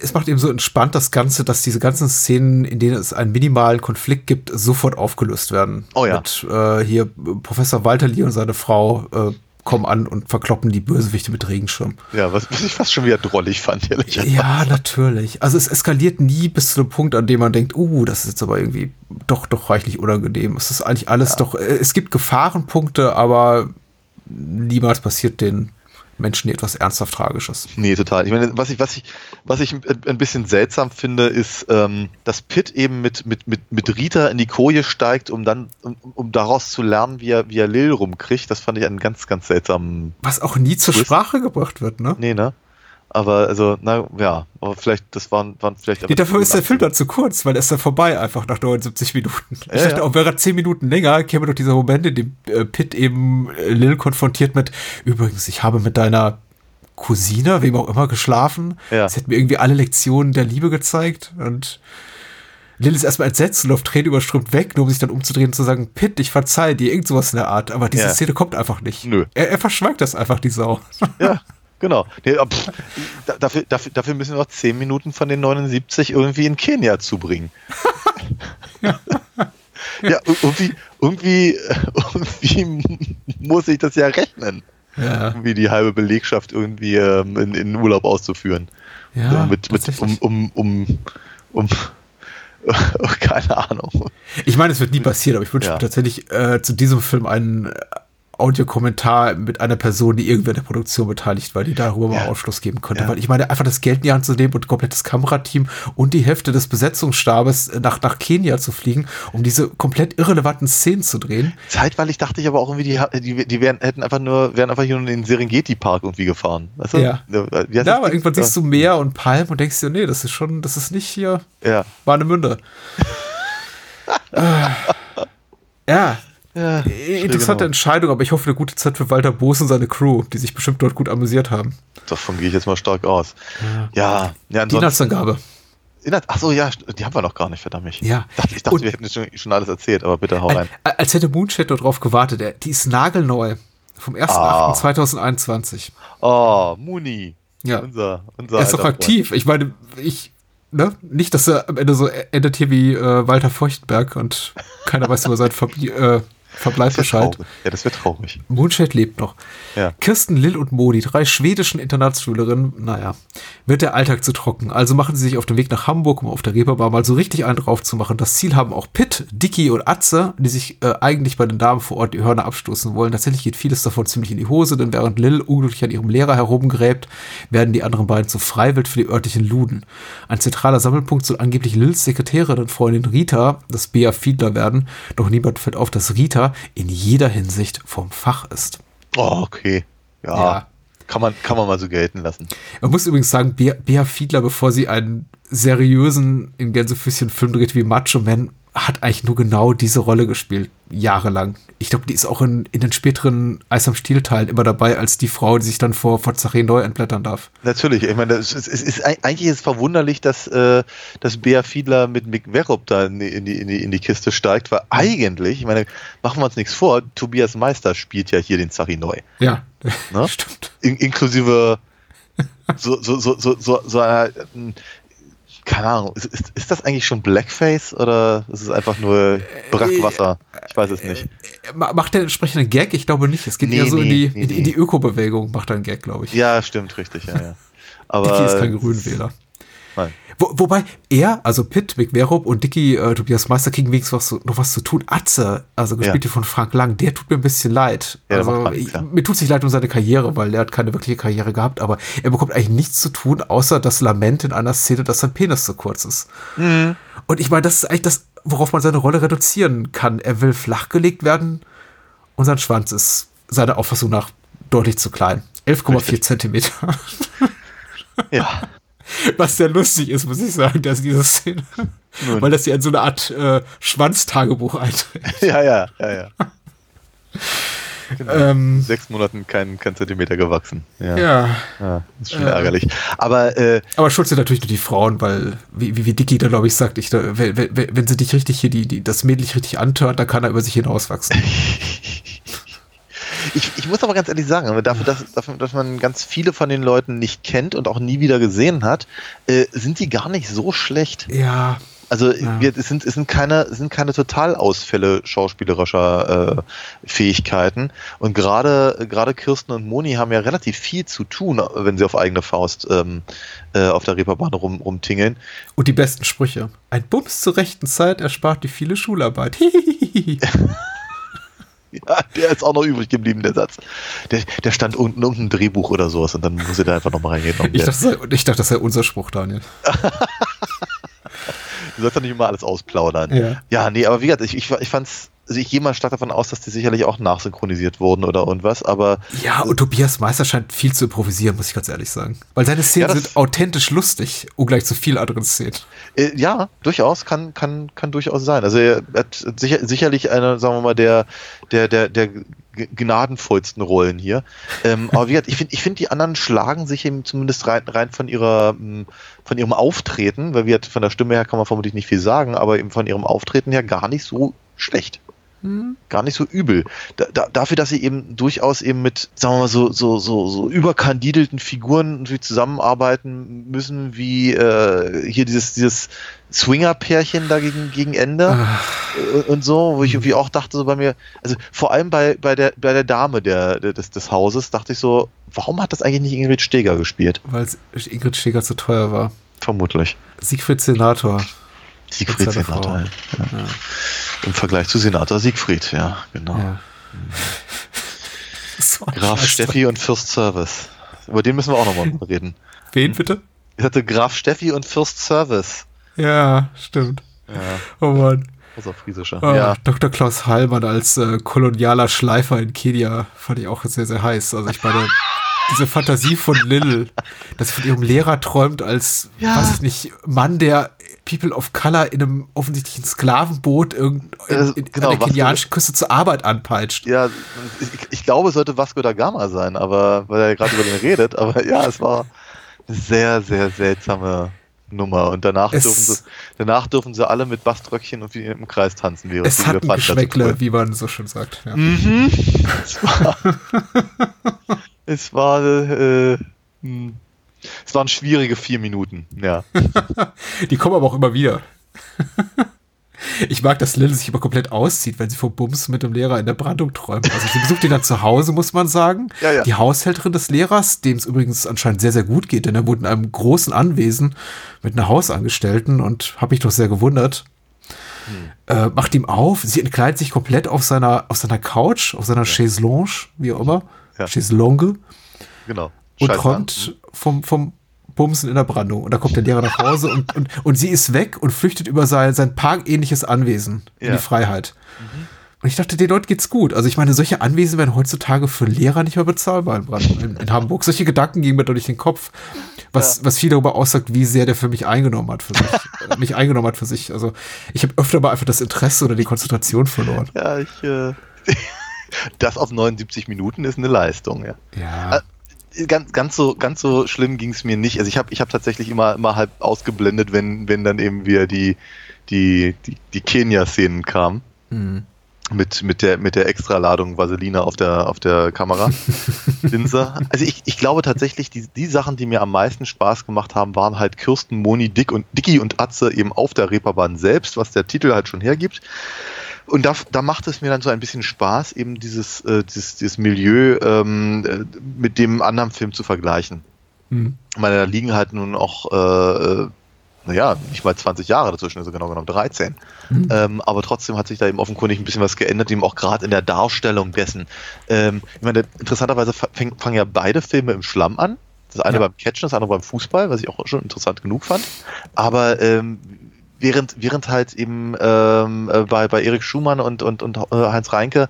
es macht eben so entspannt das Ganze, dass diese ganzen Szenen, in denen es einen minimalen Konflikt gibt, sofort aufgelöst werden. Oh ja. Mit äh, hier Professor Walterli und seine Frau äh, kommen an und verkloppen die Bösewichte mit Regenschirm. Ja, was, was ich fast schon wieder drollig fand, ehrlich gesagt. Ja, natürlich. Also es eskaliert nie bis zu dem Punkt, an dem man denkt, uh, das ist jetzt aber irgendwie doch, doch reichlich unangenehm. Es ist eigentlich alles doch, äh, es gibt Gefahrenpunkte, aber niemals passiert den Menschen etwas ernsthaft Tragisches. Nee, total. Ich meine, was ich, was ich, was ich ein bisschen seltsam finde, ist, ähm, dass Pitt eben mit, mit, mit, mit Rita in die Koje steigt, um dann, um, um daraus zu lernen, wie er, wie er Lil rumkriegt. Das fand ich einen ganz, ganz seltsamen. Was auch nie zur. Sprache gebracht wird, ne? Nee, ne? Aber also, na ja, aber vielleicht, das waren, waren vielleicht. Nee, dafür ist der Film dann zu kurz, weil er ist dann vorbei, einfach nach 79 Minuten. Ich Ja, dachte, ja. auch wäre er 10 Minuten länger, käme doch dieser Moment, in dem äh, Pitt eben äh, Lil konfrontiert mit, übrigens, ich habe mit deiner Cousine, wem auch immer, geschlafen. Ja. Sie hat mir irgendwie alle Lektionen der Liebe gezeigt und Lil ist erstmal entsetzt und läuft Tränen überströmt weg, nur um sich dann umzudrehen und zu sagen, Pitt, ich verzeih dir, irgend sowas in der Art. Aber diese Ja. Szene kommt einfach nicht. Nö. Er, er verschweigt das einfach, die Sau. Ja, genau. Nee, aber pff, da, dafür, dafür, dafür müssen wir noch 10 Minuten von den 79 irgendwie in Kenia zubringen. ja, irgendwie, irgendwie, irgendwie muss ich das ja rechnen. Ja. Irgendwie die halbe Belegschaft irgendwie ähm, in, in Urlaub auszuführen. Ja, So mit, mit, um, um, um, um, keine Ahnung. Ich meine, es wird nie passieren, aber ich wünsche Ja. mir tatsächlich äh, zu diesem Film einen äh, Audiokommentar mit einer Person, die irgendwie an der Produktion beteiligt war, die darüber mal Ja. Ausschluss geben könnte. Ja. Weil ich meine, einfach das Geld in die Hand zu nehmen und ein komplettes Kamerateam und die Hälfte des Besetzungsstabes äh, nach, nach Kenia zu fliegen, um diese komplett irrelevanten Szenen zu drehen. Zeitweilig dachte ich aber auch irgendwie, die, die, die wären, hätten einfach nur, wären einfach hier nur in den Serengeti-Park irgendwie gefahren. Weißt du? Ja. Ja, aber irgendwann siehst du Meer und Palmen und denkst dir, nee, das ist schon, das ist nicht hier Ja. Warnemünde. äh, ja, ja interessante genau. Entscheidung, aber ich hoffe eine gute Zeit für Walter Boos und seine Crew, die sich bestimmt dort gut amüsiert haben. Davon gehe ich jetzt mal stark aus. Ja, ja, Die ansonsten. Inhaltsangabe. Inhalt, ach so, ja, die haben wir noch gar nicht, verdammt mich. Ja. Ich dachte, ich dachte wir hätten schon, schon alles erzählt, aber bitte hau rein. Al- Als hätte Moonshade nur drauf gewartet. Die ist nagelneu. Vom 1.8.2021. Oh, Muni. Ja. Unser, unser Er ist doch aktiv. Ich meine, ich, ne? Nicht, dass er am Ende so endet hier wie äh, Walter Feuchtenberg und keiner weiß über seinen Verblie äh, Verbleib Bescheid. Ja, das wäre traurig. Moonshade lebt noch. Ja. Kirsten, Lil und Mo, die drei schwedischen Internatsschülerinnen, naja, wird der Alltag zu trocken. Also machen sie sich auf den Weg nach Hamburg, um auf der Reeperbahn mal so richtig einen drauf zu machen. Das Ziel haben auch Pitt, Dicky und Atze, die sich äh, eigentlich bei den Damen vor Ort die Hörner abstoßen wollen. Tatsächlich geht vieles davon ziemlich in die Hose, denn während Lil unglücklich an ihrem Lehrer herumgräbt, werden die anderen beiden zu Freiwild für die örtlichen Luden. Ein zentraler Sammelpunkt soll angeblich Lils Sekretärin und Freundin Rita, das Bea Fiedler werden, doch niemand fällt auf, dass Rita in jeder Hinsicht vom Fach ist. Oh, okay. Ja. Ja. Kann man, kann man mal so gelten lassen. Man muss übrigens sagen, Bea, Bea Fiedler, bevor sie einen seriösen, in Gänsefüßchen Film dreht wie Macho Man, hat eigentlich nur genau diese Rolle gespielt, jahrelang. Ich glaube, die ist auch in, in den späteren Eis am Stiel-Teilen immer dabei, als die Frau, die sich dann vor, vor Zaché neu entblättern darf. Natürlich, ich meine, es ist, es ist eigentlich ist verwunderlich, dass, äh, dass Bea Fiedler mit Mick Verop da in die, in, die, in, die, in die Kiste steigt, weil eigentlich, ich meine, machen wir uns nichts vor, Tobias Meister spielt ja hier den Zachi neu. Ja, Ne? stimmt. In, inklusive so, so, so, so, so, so einer, keine Ahnung, ist, ist, ist das eigentlich schon Blackface oder ist es einfach nur Brackwasser? Ich weiß es nicht. Ma- Macht der entsprechenden Gag? Ich glaube nicht. Es geht Nee, eher so in, nee, die, nee, in, die- in nee. die Öko-Bewegung, macht er einen Gag, glaube ich. Ja, stimmt, richtig, ja, ja. Aber Dicky ist kein Grünwähler. Nein. Wo, wobei er, also Pitt, Mick und Dicky, äh, Tobias Meister kriegen wenigstens was, noch was zu tun. Atze, also gespielt Ja. hier von Frank Lang, der tut mir ein bisschen leid. Ja, also, ich. Mir tut sich leid um seine Karriere, weil er hat keine wirkliche Karriere gehabt, aber er bekommt eigentlich nichts zu tun, außer das Lament in einer Szene, dass sein Penis zu kurz ist. Mhm. Und ich meine, das ist eigentlich das, worauf man seine Rolle reduzieren kann. Er will flachgelegt werden und sein Schwanz ist seiner Auffassung nach deutlich zu klein. 11,4 Zentimeter. ja. Was sehr lustig ist, muss ich sagen, dass diese Szene, Nun. weil das ja in so eine Art äh, Schwanztagebuch einträgt. ja, ja, ja, ja. Genau. Ähm, Sechs Monaten kein, kein Zentimeter gewachsen. Ja, ja, ja ist schon Ja. ärgerlich. Aber äh, aber schuld sind natürlich nur die Frauen, weil, wie, wie, wie Dicky da, glaube ich, sagt, ich, da, wenn, wenn, wenn sie dich richtig hier, die, die, das Mädel richtig antört, dann kann er über sich hinauswachsen. ich, ich muss aber ganz ehrlich sagen, dafür dass, dafür, dass man ganz viele von den Leuten nicht kennt und auch nie wieder gesehen hat, äh, sind die gar nicht so schlecht. ja, Also Ja. wir, es, sind, es, sind keine, es sind keine Totalausfälle schauspielerischer äh, Fähigkeiten. Und gerade gerade Kirsten und Moni haben ja relativ viel zu tun, wenn sie auf eigene Faust ähm, äh, auf der Reeperbahn rum, rumtingeln. und die besten Sprüche. Ein Bums zur rechten Zeit erspart die viele Schularbeit. Ja, der ist auch noch übrig geblieben, der Satz. Der, der stand unten irgendein Drehbuch oder sowas und dann muss er da einfach nochmal reingehen. ich, dachte, ich dachte, das sei unser Spruch, Daniel. Du sollst ja nicht immer alles ausplaudern. Ja. Ja, nee, aber wie gesagt, ich, ich, ich fand's, also ich gehe mal stark davon aus, dass die sicherlich auch nachsynchronisiert wurden oder irgendwas, aber Ja, und Tobias Meister scheint viel zu improvisieren, muss ich ganz ehrlich sagen. Weil seine Szenen Ja, sind authentisch lustig, ungleich zu vielen anderen Szenen. Äh, ja, durchaus, kann, kann, kann durchaus sein. Also er hat sicher, sicherlich eine, sagen wir mal, der, der, der, der gnadenvollsten Rollen hier. Ähm, aber wie gesagt, ich finde, ich finde, die anderen schlagen sich eben zumindest rein, rein von ihrer, m, von ihrem Auftreten, weil wir von der Stimme her kann man vermutlich nicht viel sagen, aber eben von ihrem Auftreten her gar nicht so schlecht. Gar nicht so übel. Da, da, dafür, dass sie eben durchaus eben mit, sagen wir mal, so, so, so, so überkandidelten Figuren irgendwie zusammenarbeiten müssen, wie äh, hier dieses, dieses Swinger-Pärchen da gegen, gegen Ende und, und so, wo ich irgendwie auch dachte, so bei mir, also vor allem bei, bei, der, bei der Dame der, der, des, des Hauses, dachte ich so, warum hat das eigentlich nicht Ingrid Steger gespielt? Weil Ingrid Steger zu teuer war. Vermutlich. Siegfried Senator. Siegfried Senator. Frau. Ja. Im Vergleich zu Senator Siegfried, ja, genau. Ja. So ein Graf Scheiß. Steffi und Fürst Service. Über den müssen wir auch nochmal reden. Wen bitte? Ich hatte Graf Steffi und Fürst Service. Ja, stimmt. Ja, Oh Mann. außer Friesischer. Oh, Ja. Dr. Klaus Heilmann als äh, kolonialer Schleifer in Kenia fand ich auch sehr, sehr heiß. Also ich meine, diese Fantasie von Lil, dass sie von ihrem Lehrer träumt als, Ja. weiß ich nicht, Mann, der People of Color in einem offensichtlichen Sklavenboot in, Ja, in, genau, an der kenianischen Küste zur Arbeit anpeitscht. Ja, ich, ich glaube, es sollte Vasco da Gama sein, aber weil er gerade über den redet, aber ja, es war eine sehr, sehr seltsame Nummer. Und danach Es- dürfen sie, danach dürfen sie alle mit Baströckchen und wie im Kreis tanzen, während Es die hat ein Geschmäckle, wie man so schön sagt. Ja. Mhm. Es war, äh, hm. es waren schwierige vier Minuten, ja. Die kommen aber auch immer wieder. Ich mag, dass Lil sich immer komplett auszieht, wenn sie vom Bums mit dem Lehrer in der Brandung träumt. Also sie besucht ihn dann zu Hause, muss man sagen. Ja, ja. Die Haushälterin des Lehrers, dem es übrigens anscheinend sehr, sehr gut geht, denn er wohnt in einem großen Anwesen mit einer Hausangestellten und habe mich doch sehr gewundert. Äh, macht ihm auf, sie entkleidet sich komplett auf seiner, auf seiner Couch, auf seiner Chaiselongue, wie auch immer. Ja. Chaiselongue Genau. und Scheiß träumt vom, vom Bumsen in der Brandung. Und da kommt der Lehrer nach Hause und, und, und sie ist weg und flüchtet über sein, sein parkähnliches Anwesen in Ja. die Freiheit. Und ich dachte, den Leuten geht's gut. Also ich meine, solche Anwesen werden heutzutage für Lehrer nicht mehr bezahlbar in, Brand, in, in Hamburg. Solche Gedanken gingen mir durch den Kopf, was, ja. was viel darüber aussagt, wie sehr der für mich eingenommen hat für sich. Äh, mich eingenommen hat für sich. Also ich habe öfter mal einfach das Interesse oder die Konzentration verloren. Ja, ich äh, das auf 79 Minuten ist eine Leistung, ja. Ja. Äh, ganz, ganz so, ganz so schlimm ging es mir nicht. Also ich habe ich hab tatsächlich immer, immer halb ausgeblendet, wenn, wenn dann eben wieder die, die, die, die Kenia-Szenen kamen. Mhm mit, mit der, mit der Extraladung Vaseline auf der, auf der Kamera. Linse. Also ich, ich glaube tatsächlich, die, die Sachen, die mir am meisten Spaß gemacht haben, waren halt Kirsten, Moni, Dick und Dicky und Atze eben auf der Reeperbahn selbst, was der Titel halt schon hergibt. Und da, da macht es mir dann so ein bisschen Spaß, eben dieses, äh, dieses, dieses Milieu ähm, äh, mit dem anderen Film zu vergleichen. Mhm. Ich meine, da liegen halt nun auch äh, naja, nicht mal 20 Jahre dazwischen, also genau genommen 13. Mhm. Ähm, aber trotzdem hat sich da eben offenkundig ein bisschen was geändert, eben auch gerade in der Darstellung dessen. Ähm, ich meine, interessanterweise fangen fang ja beide Filme im Schlamm an. Das eine ja. beim Catchen, das andere beim Fußball, was ich auch schon interessant genug fand. Aber ähm, während, während halt eben ähm, äh, bei, bei Erik Schumann und, und, und äh, Heinz Reinke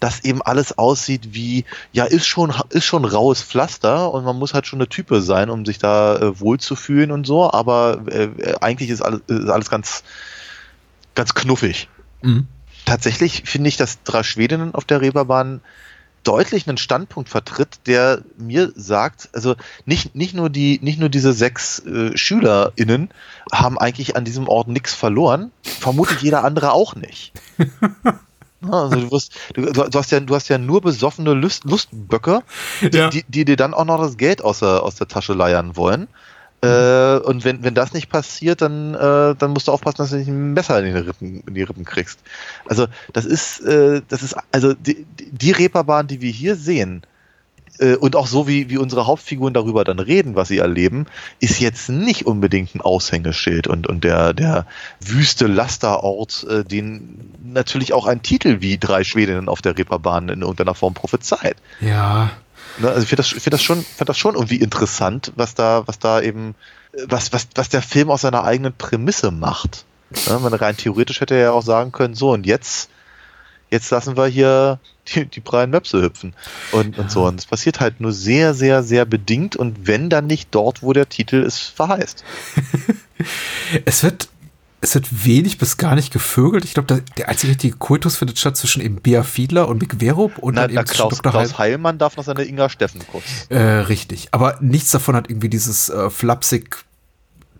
das eben alles aussieht wie, ja, ist schon, ist schon raues Pflaster und man muss halt schon eine Type sein, um sich da äh, wohlzufühlen und so, aber äh, eigentlich ist alles, ist alles ganz, ganz knuffig. Mhm. Tatsächlich finde ich, dass drei Schwedinnen auf der Reeperbahn deutlich einen Standpunkt vertritt, der mir sagt, also nicht, nicht nur die, nicht nur diese sechs äh, SchülerInnen haben eigentlich an diesem Ort nichts verloren, vermutlich jeder andere auch nicht. Also du, wirst, du, du, hast ja, du hast ja nur besoffene Lust, Lustböcke, die, ja. die, die, dir dann auch noch das Geld aus der, aus der Tasche leiern wollen. Äh, und wenn, wenn das nicht passiert, dann, äh, dann musst du aufpassen, dass du nicht ein Messer in die Rippen, in die Rippen kriegst. Also das ist, äh, das ist, also die, die Reeperbahn, die wir hier sehen, äh, und auch so wie, wie unsere Hauptfiguren darüber dann reden, was sie erleben, ist jetzt nicht unbedingt ein Aushängeschild und, und der, der wüste Lasterort, äh, den natürlich auch ein Titel wie Drei Schwedinnen auf der Reeperbahn in irgendeiner Form prophezeit. Ja. Ne, also ich finde das, find das, schon, find das schon irgendwie interessant, was da, was da eben, was, was, was der Film aus seiner eigenen Prämisse macht. Ja, man rein theoretisch hätte er ja auch sagen können, so und jetzt jetzt lassen wir hier die, die freien Möpse hüpfen und, und so. Und es passiert halt nur sehr, sehr, sehr bedingt und wenn dann nicht dort, wo der Titel es verheißt. es wird es wird wenig bis gar nicht gevögelt. Ich glaube, der einzige richtige Kultus findet statt zwischen eben Bea Fiedler und Mick Verup und Na, dann eben Klaus, Dr. Klaus Heilmann darf noch seine Inga Steffen kurz. Äh, richtig. Aber nichts davon hat irgendwie dieses äh, flapsig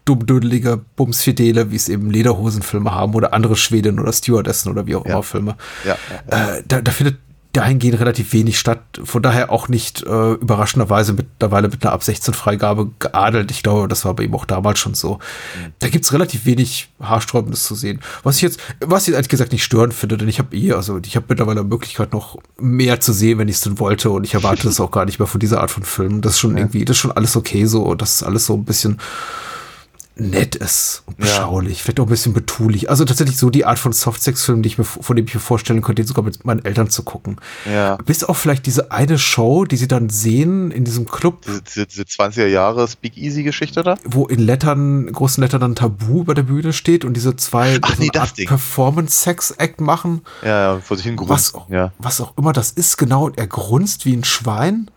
dummdödelige Bumsfidele, wie es eben Lederhosenfilme haben oder andere Schwedinnen oder Stewardessen oder wie auch ja. immer Filme. Ja, ja, äh, da, da findet dahingehend relativ wenig statt. Von daher auch nicht äh, überraschenderweise mittlerweile mit einer ab 16 Freigabe geadelt. Ich glaube, das war bei ihm auch damals schon so. Mhm. Da gibt's relativ wenig Haarsträubendes zu sehen. Was ich jetzt, was ich ehrlich gesagt nicht störend finde, denn ich habe eh, also ich habe mittlerweile Möglichkeit noch mehr zu sehen, wenn ich es denn wollte und ich erwarte das auch gar nicht mehr von dieser Art von Filmen. Das ist schon ja. irgendwie, das ist schon alles okay so. Das ist alles so ein bisschen nett ist und beschaulich, ja. vielleicht auch ein bisschen betulich. Also tatsächlich so die Art von Softsex-Film, die ich mir, von dem ich mir vorstellen könnte, sogar mit meinen Eltern zu gucken. Ja. Bis auf vielleicht diese eine Show, die sie dann sehen in diesem Club. Diese, diese 20er Jahre Speak-Easy-Geschichte da? Wo in Lettern, großen Lettern dann Tabu über der Bühne steht und diese zwei Ach, nee, das Performance-Sex-Act machen. Ja, ja, vor sich hin was, ja. was auch immer das ist, genau. Und er grunzt wie ein Schwein.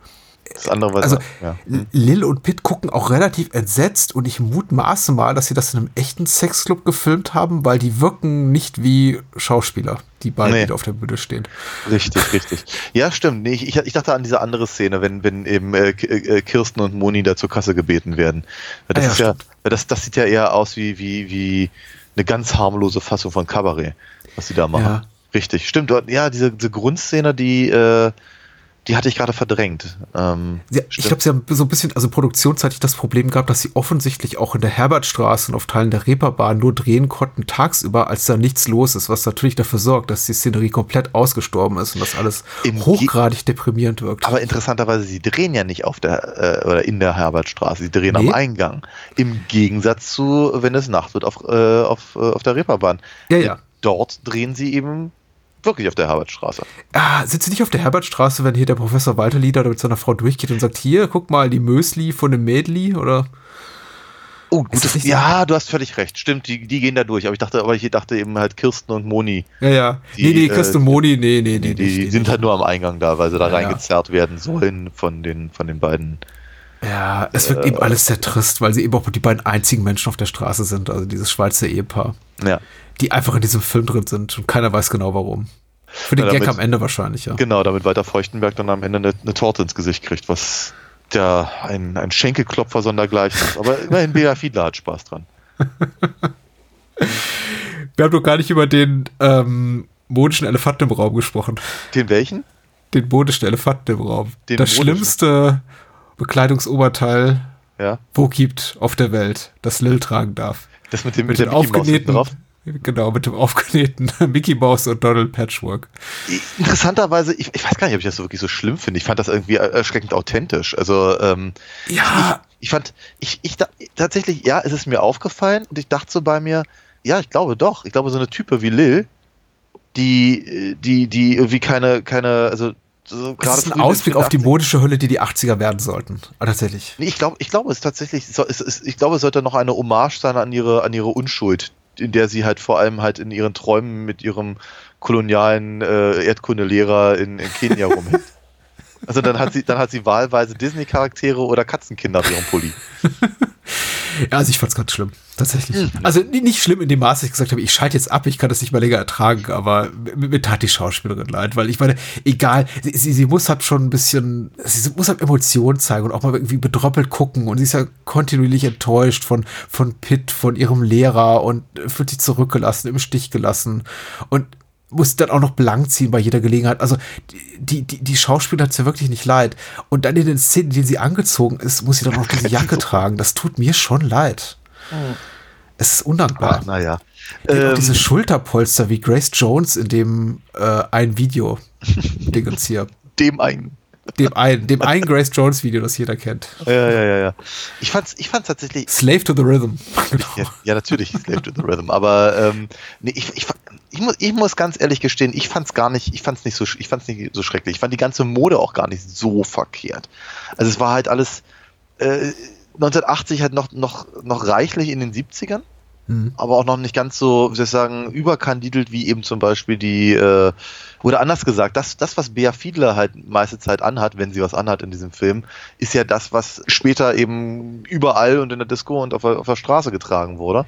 Das andere, was also ja. Lil und Pitt gucken auch relativ entsetzt und ich mutmaße mal, dass sie das in einem echten Sexclub gefilmt haben, weil die wirken nicht wie Schauspieler, die beiden, nee. die auf der Bühne stehen. Richtig, richtig. Ja, stimmt. Nee, ich, ich dachte an diese andere Szene, wenn, wenn eben äh, äh, Kirsten und Moni da zur Kasse gebeten werden. Das, ah, ja, ist ja, das, das sieht ja eher aus wie, wie, wie eine ganz harmlose Fassung von Cabaret, was sie da machen. Ja. Richtig, stimmt. Ja, diese, diese Grundszene, die äh, die hatte ich gerade verdrängt. Ähm, ja, ich glaube, sie haben so ein bisschen, also produktionsseitig das Problem gehabt, dass sie offensichtlich auch in der Herbertstraße und auf Teilen der Reeperbahn nur drehen konnten tagsüber, als da nichts los ist, was natürlich dafür sorgt, dass die Szenerie komplett ausgestorben ist und das alles Im hochgradig Ge deprimierend wirkt. Aber interessanterweise, sie drehen ja nicht auf der äh, oder in der Herbertstraße, sie drehen nee. am Eingang. Im Gegensatz zu, wenn es Nacht wird auf, äh, auf, äh, auf der Reeperbahn. Ja, ja. Dort drehen sie eben wirklich auf der Herbertstraße. Ah, sind Sie nicht auf der Herbertstraße, wenn hier der Professor Walter Lieder mit seiner Frau durchgeht und sagt, hier, guck mal, die Mösli von dem Mädli, oder? Oh, Ist gut, das nicht so? ja, du hast völlig recht. Stimmt, die, die gehen da durch. Aber ich dachte, aber ich dachte eben halt Kirsten und Moni. Ja, ja. Die, nee, nee, äh, Kirsten und Moni, nee, nee, nee. Die, die, die sind halt nur am Eingang da, weil sie da Ja, ja. reingezerrt werden sollen von den, von den beiden. Ja, es wird eben alles sehr trist, weil sie eben auch die beiden einzigen Menschen auf der Straße sind, also dieses Schweizer Ehepaar, Ja, die einfach in diesem Film drin sind und keiner weiß genau warum. Für den Ja, Gag damit- am Ende wahrscheinlich, ja. genau, damit Walter Feuchtenberg dann am Ende eine, eine Torte ins Gesicht kriegt, was der ein, ein Schenkelklopfer sondergleichen ist. Aber immerhin Bea Fiedler hat Spaß dran. Wir haben doch gar nicht über den ähm, modischen Elefanten im Raum gesprochen. Den welchen? Den modischen Elefanten im Raum. Den das modischen? schlimmste Bekleidungsoberteil, Ja. wo gibt auf der Welt, das Lil tragen darf. Das mit dem, Mit mit hinten aufgenähten, drauf. genau, mit dem aufgenähten Mickey Mouse und Donald Patchwork. Interessanterweise, ich, ich weiß gar nicht, ob ich das so wirklich so schlimm finde. Ich fand das irgendwie erschreckend authentisch. Also, ähm, Ja, ich fand, ich, ich tatsächlich, ja, es ist mir aufgefallen und ich dachte so bei mir, ja, ich glaube doch. Ich glaube, so eine Type wie Lil, die, die, die irgendwie keine, keine, also so das ist ein Ausblick auf die 80ern modische Hülle, die die 80er werden sollten. Ah, tatsächlich. Nee, ich glaube, ich glaube, es tatsächlich, ich glaube, es sollte noch eine Hommage sein an ihre, an ihre Unschuld, in der sie halt vor allem halt in ihren Träumen mit ihrem kolonialen äh, Erdkundelehrer in, in Kenia rumhängt. Also dann hat sie, dann hat sie wahlweise Disney-Charaktere oder Katzenkinder auf ihrem Pulli. Ja, also ich fand's ganz schlimm, tatsächlich. Hm. Also ni- nicht schlimm in dem Maße, dass ich gesagt habe, ich schalte jetzt ab, ich kann das nicht mehr länger ertragen, aber mir, mir tat die Schauspielerin leid, weil ich meine, egal, sie, sie, sie muss halt schon ein bisschen, sie muss halt Emotionen zeigen und auch mal irgendwie bedröppelt gucken und sie ist ja kontinuierlich enttäuscht von, von Pitt, von ihrem Lehrer und fühlt sich zurückgelassen, im Stich gelassen und muss dann auch noch blank ziehen bei jeder Gelegenheit. Also die, die, die Schauspielerin hat's ja wirklich nicht leid. Und dann in den Szenen, in denen sie angezogen ist, muss sie dann noch diese Jacke tragen. Das tut mir schon leid. Es ist undankbar. Ach, naja. Hat Ähm, diese Schulterpolster wie Grace Jones in dem äh, ein Video Dingens hier. dem einen. Dem einen, dem einen Grace Jones Video, das jeder kennt. Ja, ja, ja, ja. Ich fand's, ich fand's tatsächlich, Slave to the Rhythm. Genau. Ja, ja, natürlich, Slave to the Rhythm. Aber ähm, nee, ich, ich, ich, muss, ich muss ganz ehrlich gestehen, ich fand's gar nicht, ich fand's nicht so, sch- ich fand's nicht so schrecklich. Ich fand die ganze Mode auch gar nicht so verkehrt. Also es war halt alles äh, 1980 halt noch, noch, noch reichlich in den 70ern, Mhm. aber auch noch nicht ganz so, wie soll ich sagen, überkandidelt wie eben zum Beispiel die, äh, oder anders gesagt, das, das, was Bea Fiedler halt meiste Zeit anhat, wenn sie was anhat in diesem Film, ist ja das, was später eben überall und in der Disco und auf der, auf der Straße getragen wurde.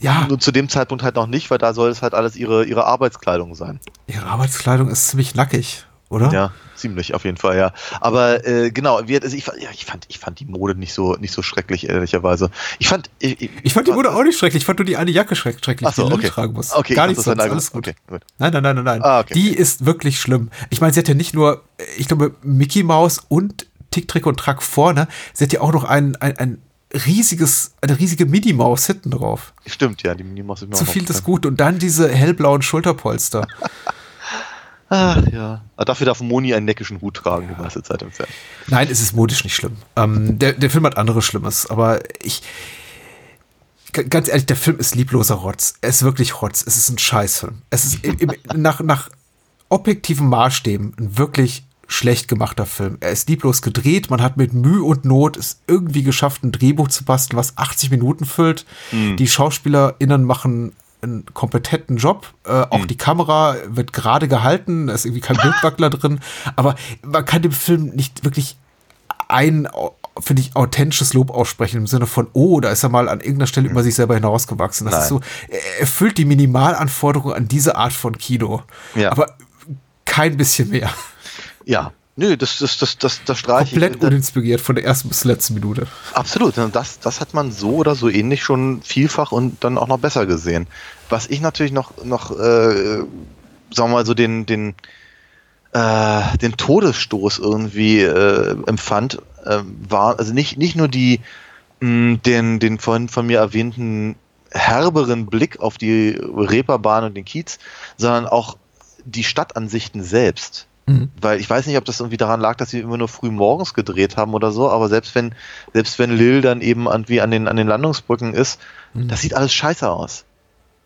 Ja, Nur zu dem Zeitpunkt halt noch nicht, weil da soll es halt alles ihre, ihre Arbeitskleidung sein. ihre Arbeitskleidung ist ziemlich nackig, oder? Ja, ziemlich, auf jeden Fall, ja. Aber äh, genau, wir, also ich, fand- ja, ich, fand, ich fand die Mode nicht so, nicht so schrecklich, ehrlicherweise. Ich fand. Ich, Ich fand die Mode auch nicht schrecklich, ich fand nur die eine Jacke schreck schrecklich, Ach so, die okay. tragen muss. Okay, Gar ich nichts sonst, alles gut. okay, gut. Nein, nein, nein, nein, nein. Ah, okay. Die ist wirklich schlimm. Ich meine, sie hat ja nicht nur, ich glaube, Mickey Mouse und Tick, Trick und Track vorne, sie hat ja auch noch ein, ein, ein riesiges, eine riesige Minnie-Maus hinten drauf. Stimmt, ja, die Minimos ist mir Zu viel das gefallen. gut. Und dann diese hellblauen Schulterpolster. Ah, ja. Aber dafür darf Moni einen neckischen Hut tragen die meiste Zeit im Film. Nein, es ist modisch nicht schlimm. Ähm, der, der Film hat anderes Schlimmes, aber ich. Ganz ehrlich, der Film ist liebloser Rotz. Er ist wirklich Rotz. Es ist ein Scheißfilm. Es ist im, im, nach, nach objektiven Maßstäben ein wirklich schlecht gemachter Film. Er ist lieblos gedreht. Man hat mit Mühe und Not es irgendwie geschafft, ein Drehbuch zu basteln, was 80 Minuten füllt. Die SchauspielerInnen machen einen kompetenten Job. Äh, auch die Kamera wird gerade gehalten. Da ist irgendwie kein Bildwackler drin. Aber man kann dem Film nicht wirklich ein, finde ich, authentisches Lob aussprechen im Sinne von, oh, da ist er mal an irgendeiner Stelle über sich selber hinausgewachsen. Das ist so, er erfüllt die Minimalanforderungen an diese Art von Kino. Ja. Aber kein bisschen mehr. Ja. Nö, das, das, das, das, das streiche Komplett ich. uninspiriert von der ersten bis letzten Minute. Absolut, das, das hat man so oder so ähnlich schon vielfach und dann auch noch besser gesehen. Was ich natürlich noch, noch äh, sagen wir mal so den, den, äh, den Todesstoß irgendwie äh, empfand, äh, war also nicht, nicht nur die, mh, den, den vorhin von mir erwähnten herberen Blick auf die Reeperbahn und den Kiez, sondern auch die Stadtansichten selbst. Mhm. Weil ich weiß nicht, ob das irgendwie daran lag, dass sie immer nur früh morgens gedreht haben oder so, aber selbst wenn, selbst wenn Lil dann eben irgendwie an den, an den Landungsbrücken ist, das sieht alles scheiße aus.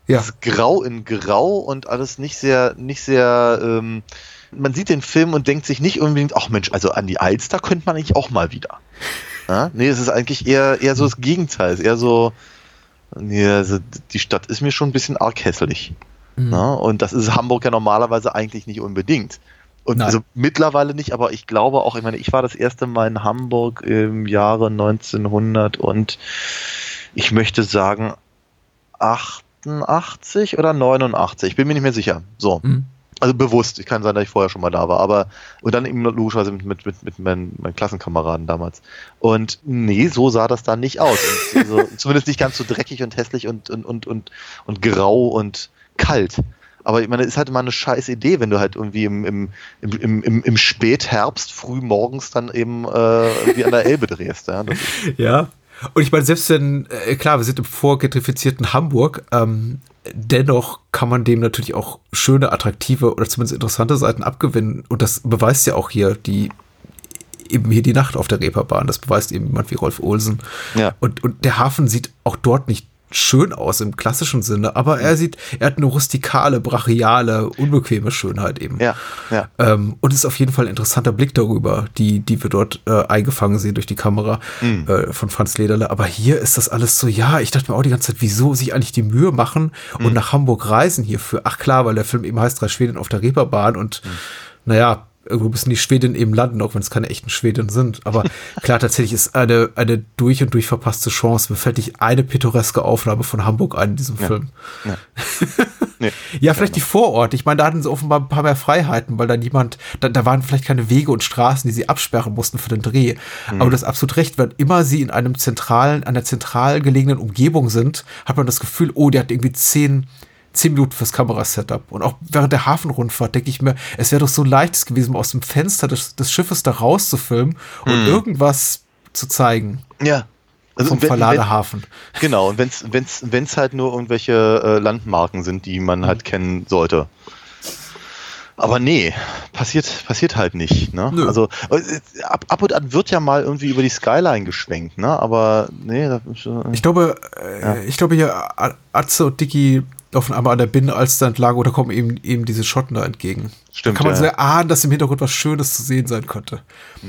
Ja. Das ist grau in grau und alles nicht sehr, nicht sehr, ähm, man sieht den Film und denkt sich nicht unbedingt, ach Mensch, also an die Alster könnte man eigentlich auch mal wieder. Ja? Nee, es ist eigentlich eher, eher so das Gegenteil. Es ist eher so, nee, also die Stadt ist mir schon ein bisschen arg hässlich. Mhm. Ja? Und das ist Hamburg ja normalerweise eigentlich nicht unbedingt. Und Nein. also mittlerweile nicht, aber ich glaube auch, ich meine, ich war das erste Mal in Hamburg im Jahre 1900 und ich möchte sagen 88 oder 89, ich bin mir nicht mehr sicher. So. Mhm. Also bewusst, ich kann sein, dass ich vorher schon mal da war, aber und dann eben logischerweise mit, mit, mit, mit meinen, meinen Klassenkameraden damals. Und nee, so sah das dann nicht aus. Und also, zumindest nicht ganz so dreckig und hässlich und, und, und, und, und grau und kalt. Aber ich meine, es ist halt immer eine scheiß Idee, wenn du halt irgendwie im, im, im, im, im, Spätherbst, früh morgens dann eben äh, irgendwie an der Elbe drehst. Ja? Ja. Und ich meine, selbst wenn, äh, klar, wir sind im vorgentrifizierten Hamburg, ähm, dennoch kann man dem natürlich auch schöne, attraktive oder zumindest interessante Seiten abgewinnen. Und das beweist ja auch hier die, eben hier die Nacht auf der Reeperbahn. Das beweist eben jemand wie Rolf Olsen. Ja. Und, und der Hafen sieht auch dort nicht schön aus im klassischen Sinne, aber er sieht, er hat eine rustikale, brachiale, unbequeme Schönheit eben. ja, ja. Ähm, und ist auf jeden Fall ein interessanter Blick darüber, die, die wir dort äh, eingefangen sehen durch die Kamera Mhm. äh, von Franz Lederle. Aber hier ist das alles so, ja, ich dachte mir auch die ganze Zeit, wieso sich eigentlich die Mühe machen und Mhm. nach Hamburg reisen hierfür. Ach klar, weil der Film eben heißt Drei Schweden auf der Reeperbahn und Mhm. naja, irgendwo müssen die Schwedinnen eben landen, auch wenn es keine echten Schwedinnen sind. Aber klar, tatsächlich ist eine, eine durch und durch verpasste Chance. Mir fällt nicht eine pittoreske Aufnahme von Hamburg ein in diesem Film. Ja. Nee. Ja, vielleicht die Vororte. Ich meine, da hatten sie offenbar ein paar mehr Freiheiten, weil da niemand, da, da waren vielleicht keine Wege und Straßen, die sie absperren mussten für den Dreh. Aber du hast absolut recht, wenn immer sie in einem zentralen, einer zentral gelegenen Umgebung sind, hat man das Gefühl, oh, der hat irgendwie zehn, zehn Minuten fürs Kamerasetup. Und auch während der Hafenrundfahrt denke ich mir, es wäre doch so leicht gewesen, aus dem Fenster des, des Schiffes da rauszufilmen und irgendwas zu zeigen ja. Also vom wenn- Verladehafen. Wenn, genau, und wenn's, wenn's, wenn's halt nur irgendwelche äh, Landmarken sind, die man halt kennen sollte. Aber nee, passiert, passiert halt nicht. Ne? Nö. Also äh, ab, ab und an wird ja mal irgendwie über die Skyline geschwenkt, ne? Aber nee, das äh, Ich glaube, äh, ich glaube hier Atze und Dicky laufen einmal an der Binne als da entlang oder kommen eben, eben diese Schotten da entgegen. Stimmt, da kann man ja. sehr ahnen, dass im Hintergrund was Schönes zu sehen sein könnte.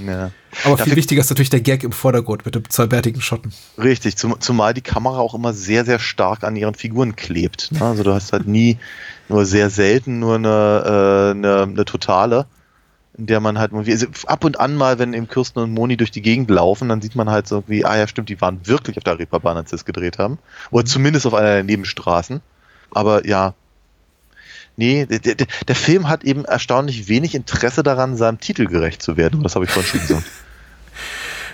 ja. Aber Ja, viel wichtiger ist natürlich der Gag im Vordergrund mit dem zweibärtigen Schotten. Richtig, zum, zumal die Kamera auch immer sehr, sehr stark an ihren Figuren klebt. Ne? Also du hast halt nie, nur sehr selten nur eine, äh, eine, eine totale, in der man halt also ab und an mal, wenn eben Kirsten und Moni durch die Gegend laufen, dann sieht man halt so wie, ah ja stimmt, die waren wirklich auf der Reeperbahn, als sie es gedreht haben. Oder zumindest auf einer der Nebenstraßen. Aber ja, nee, der, der, der Film hat eben erstaunlich wenig Interesse daran, seinem Titel gerecht zu werden. Das habe ich vorhin schon gesagt.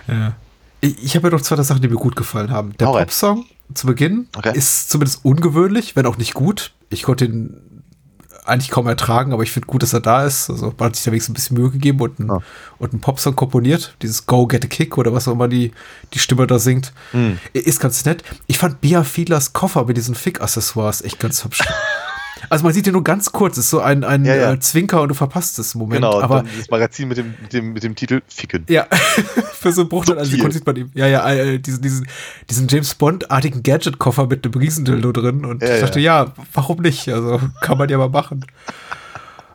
Ja. Ich, ich habe ja noch zwei Sachen, die mir gut gefallen haben. Der rein. Popsong zu Beginn Okay. ist zumindest ungewöhnlich, wenn auch nicht gut. Ich konnte ihn eigentlich kaum ertragen, aber ich finde gut, dass er da ist. Also man hat sich da wenigstens ein bisschen Mühe gegeben und einen, Ja. und einen Popsong komponiert. Dieses Go Get a Kick oder was auch immer die, die Stimme da singt. Hm. Ist ganz nett. Ich fand Bia Fiedlers Koffer mit diesen Fick-Accessoires echt ganz hübsch. also man sieht ihn nur ganz kurz. Es ist so ein, ein Ja, ja. Äh, Zwinker und du verpasst es im Moment. Genau, aber das Magazin mit dem, mit dem, mit dem Titel Ficken. ja, für so einen Bruchteil einer Subtil. Sekunde sieht man ihm, ja, ja, äh, diesen, diesen, diesen James Bond-artigen Gadget-Koffer mit einem Riesendildo drin und Ja, ich dachte, ja. warum nicht? Also, kann man ja mal machen.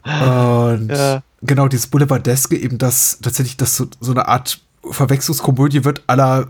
Und Ja. genau, dieses Boulevardeske, eben das, tatsächlich, das so, so eine Art Verwechslungskomödie wird aller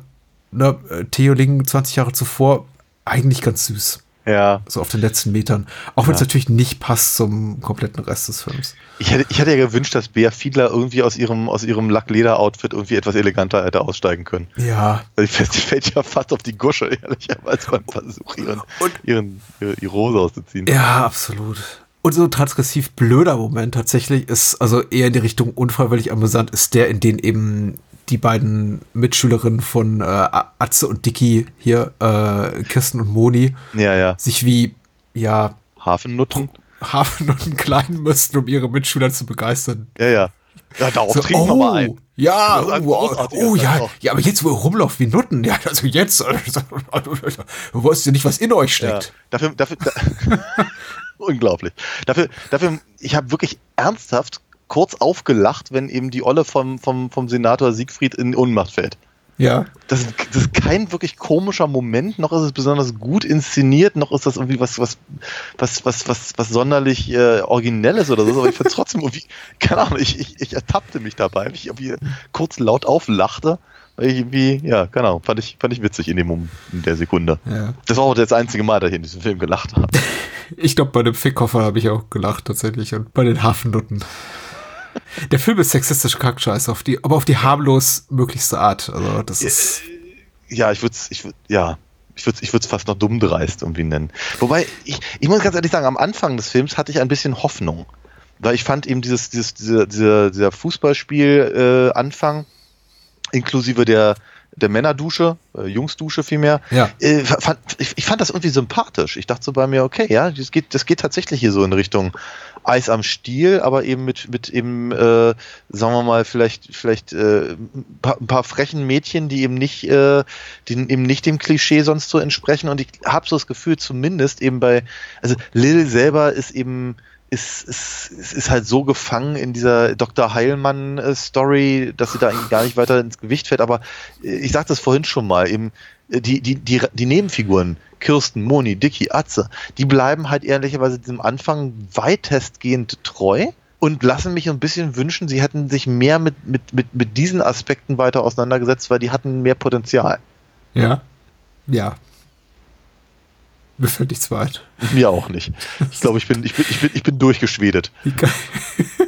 ne, äh, Theo Ling 20 Jahre zuvor eigentlich ganz süß. Ja. So auf den letzten Metern. Auch wenn es natürlich nicht passt zum kompletten Rest des Films. Ich hätte, ich hätte ja gewünscht, dass Bea Fiedler irgendwie aus ihrem, aus ihrem Lackleder-Outfit irgendwie etwas eleganter hätte aussteigen können. Ja, Weil Die fällt, ja fast auf die Gusche, ehrlicherweise beim Versuch, ihren, ihren, ihre, ihre Hose auszuziehen. Ja, absolut. Und so ein transgressiv blöder Moment tatsächlich ist, also eher in die Richtung unfreiwillig amüsant, ist der, in den eben die beiden Mitschülerinnen von äh, Atze und Dicky hier, äh, Kirsten und Moni, Ja, ja. sich wie, ja, Hafennutten? Hafennoten kleiden müssten, um ihre Mitschüler zu begeistern. Ja, ja. Ja, darauf So, trinken wir mal ein. Ja, ein oh, großartiger oh, ja, ja, aber jetzt, wo ihr rumlauft wie Nutten, ja, also jetzt, du weißt ja nicht, was in euch Ja. steckt. Dafür, dafür, da, unglaublich. Dafür, dafür, ich habe wirklich ernsthaft kurz aufgelacht, wenn eben die Olle vom, vom, vom Senator Siegfried in Ohnmacht fällt. Ja. Das ist, das ist kein wirklich komischer Moment, noch ist es besonders gut inszeniert, noch ist das irgendwie was, was, was, was, was, was sonderlich äh, Originelles oder so, aber ich finde es trotzdem irgendwie, keine Ahnung, ich, ich, ich ertappte mich dabei, ich irgendwie kurz laut auflachte, Weil ich irgendwie, ja, keine Ahnung, fand ich, fand ich witzig in dem Moment, in der Sekunde. Ja. Das war auch das einzige Mal, dass ich in diesem Film gelacht habe. Ich glaube, bei dem Fickkoffer habe ich auch gelacht tatsächlich und bei den Hafennutten. Der Film ist sexistisch kackscheiß, auf die, aber auf die harmlos möglichste Art. Also das ist. Ja, ich würde es, ich würd, ja, ich würde ich würde es fast noch dumm dreist irgendwie nennen. Wobei, ich, ich muss ganz ehrlich sagen, am Anfang des Films hatte ich ein bisschen Hoffnung. Weil ich fand eben dieses, dieses, dieser, dieser, dieser Fußballspiel-Anfang, inklusive der, der Männerdusche, äh, Jungsdusche vielmehr, Ja. äh, fand, ich, ich fand das irgendwie sympathisch. Ich dachte so bei mir, okay, ja, das geht, das geht tatsächlich hier so in Richtung Eis am Stiel, aber eben mit, mit eben, äh, sagen wir mal, vielleicht, vielleicht äh, ein, paar, ein paar frechen Mädchen, die eben nicht, äh, die eben nicht dem Klischee sonst so entsprechen. Und ich habe so das Gefühl, zumindest eben bei, also Lil selber ist eben ist, ist, ist, halt so gefangen in dieser Dr. Heilmann-Story, dass sie da eigentlich gar nicht weiter ins Gewicht fällt. Aber äh, ich sagte das vorhin schon mal, eben äh, die, die, die, die Nebenfiguren, Kirsten, Moni, Dicky, Atze, die bleiben halt ehrlicherweise diesem Anfang weitestgehend treu und lassen mich ein bisschen wünschen, sie hätten sich mehr mit, mit, mit, mit diesen Aspekten weiter auseinandergesetzt, weil die hatten mehr Potenzial. Ja. Ja. Mir fällt nichts weiter. Mir auch nicht. Ich glaube, ich bin, ich bin, ich bin, ich bin durchgeschwedet. Wie kann,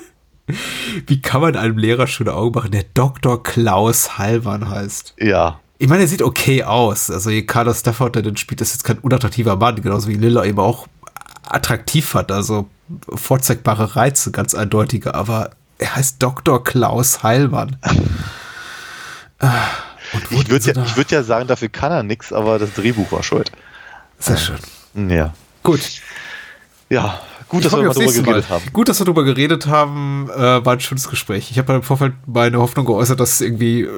wie kann man einem Lehrer schöne Augen machen, der Dr. Klaus Hallmann heißt? Ja. Ich meine, er sieht okay aus. Also, ihr Carlos Stafford, der den spielt, ist jetzt kein unattraktiver Mann, genauso wie Lilla eben auch attraktiv hat. Also, vorzeigbare Reize, ganz eindeutige. Aber er heißt Dr. Klaus Heilmann. Ich würde ja, ich würd ja sagen, dafür kann er nichts, aber das Drehbuch war schuld. Sehr schön. Ja. Gut. Ja, gut, dass wir nächste geredet haben. Gut, dass wir darüber geredet haben. Äh, war ein schönes Gespräch. Ich habe im Vorfeld meine Hoffnung geäußert, dass irgendwie äh,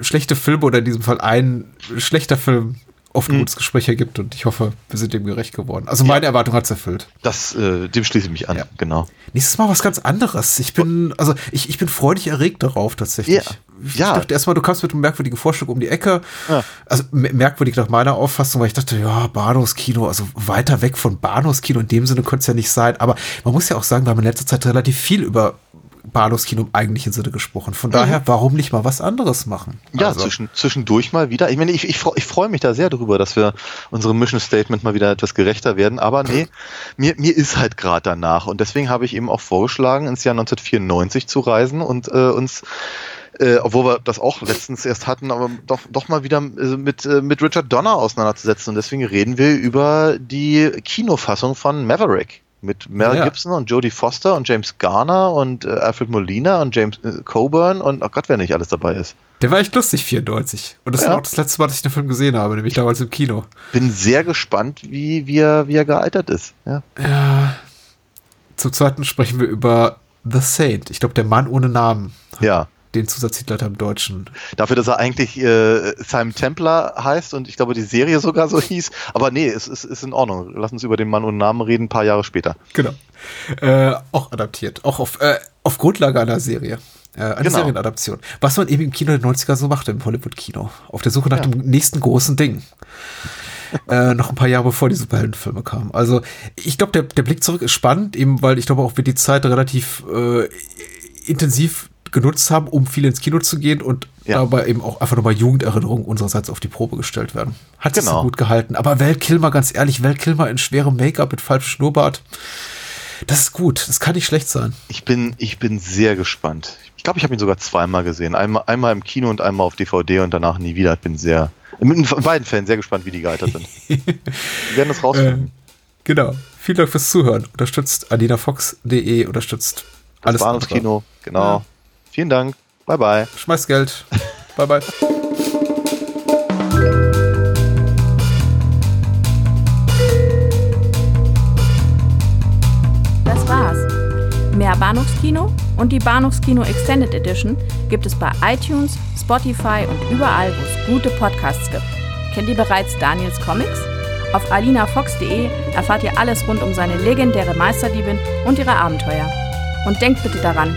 schlechte Filme oder in diesem Fall ein schlechter Film oft ein gutes Gespräch ergibt und ich hoffe, wir sind dem gerecht geworden. Also meine Erwartung hat es erfüllt. Das, äh, dem schließe ich mich an, Ja. genau. Nächstes Mal was ganz anderes. Ich bin, also ich, ich bin freudig erregt darauf tatsächlich. Ja. Ich Ja. dachte erstmal, du kamst mit einem merkwürdigen Vorschlag um die Ecke. Ja. Also merkwürdig nach meiner Auffassung, weil ich dachte, ja, Bahnhofskino, also weiter weg von Bahnhofskino in dem Sinne könnte es ja nicht sein. Aber man muss ja auch sagen, wir haben in letzter Zeit relativ viel über Bahnhofskino im eigentlichen Sinne gesprochen. Von daher, warum nicht mal was anderes machen? Mhm. Ja, Also, zwischen, zwischendurch mal wieder. Ich meine, ich, ich, freu- ich freue mich da sehr drüber, dass wir unserem Mission Statement mal wieder etwas gerechter werden. Aber nee, mir, mir ist halt gerade danach. Und deswegen habe ich eben auch vorgeschlagen, ins Jahr 1994 zu reisen und äh, uns äh, obwohl wir das auch letztens erst hatten, aber doch, doch mal wieder äh, mit, äh, mit Richard Donner auseinanderzusetzen. Und deswegen reden wir über die Kinofassung von Maverick. Mit Mel Ja. Gibson und Jodie Foster und James Garner und äh, Alfred Molina und James äh, Coburn und oh Gott, wer nicht alles dabei ist. der war echt lustig, 94. Und das Ja. ist auch das letzte Mal, dass ich den Film gesehen habe, nämlich damals im Kino. Bin sehr gespannt, wie, wie, er, wie er gealtert ist. Ja. Ja. Zum zweiten sprechen wir über The Saint. Ich glaube, der Mann ohne Namen. ja. Den Zusatztitel hat er im Deutschen. Dafür, dass er eigentlich äh, Simon Templar heißt und ich glaube, die Serie sogar so hieß. Aber nee, es ist, ist in Ordnung. Lass uns über den Mann ohne Namen reden, ein paar Jahre später. Genau. Äh, auch adaptiert. Auch auf, äh, auf Grundlage einer Serie. Äh, eine Genau. Serienadaption. Was man eben im Kino der 90er so machte, im Hollywood-Kino. Auf der Suche nach Ja. dem nächsten großen Ding. äh, noch ein paar Jahre bevor die Superheldenfilme kamen. Also ich glaube, der, der Blick zurück ist spannend, eben weil ich glaube auch wir die Zeit relativ äh, intensiv genutzt haben, um viel ins Kino zu gehen und Ja. dabei eben auch einfach nochmal Jugenderinnerungen unsererseits auf die Probe gestellt werden. Hat Genau. gut gehalten. Aber Val Kilmer, ganz ehrlich, Val Kilmer in schwerem Make-up mit falschem Schnurrbart, das ist gut. Das kann nicht schlecht sein. Ich bin, ich bin sehr gespannt. Ich glaube, ich habe ihn sogar zweimal gesehen. Einmal, einmal im Kino und einmal auf DVD und danach nie wieder. Ich bin sehr, in beiden Fällen sehr gespannt, wie die gealtert sind. Wir werden das rausfinden. Genau. Vielen Dank fürs Zuhören. Unterstützt alinafox.de, unterstützt alles das Bahnhofskino, genau. Vielen Dank. Bye bye. andere. Schmeißt Geld. bye bye. Das war's. Mehr Bahnhofskino und die Bahnhofskino Extended Edition gibt es bei iTunes, Spotify und überall, wo es gute Podcasts gibt. Kennt ihr bereits Daniels Comics? Auf alinafox.de erfahrt ihr alles rund um seine legendäre Meisterdiebin und ihre Abenteuer. Und denkt bitte daran,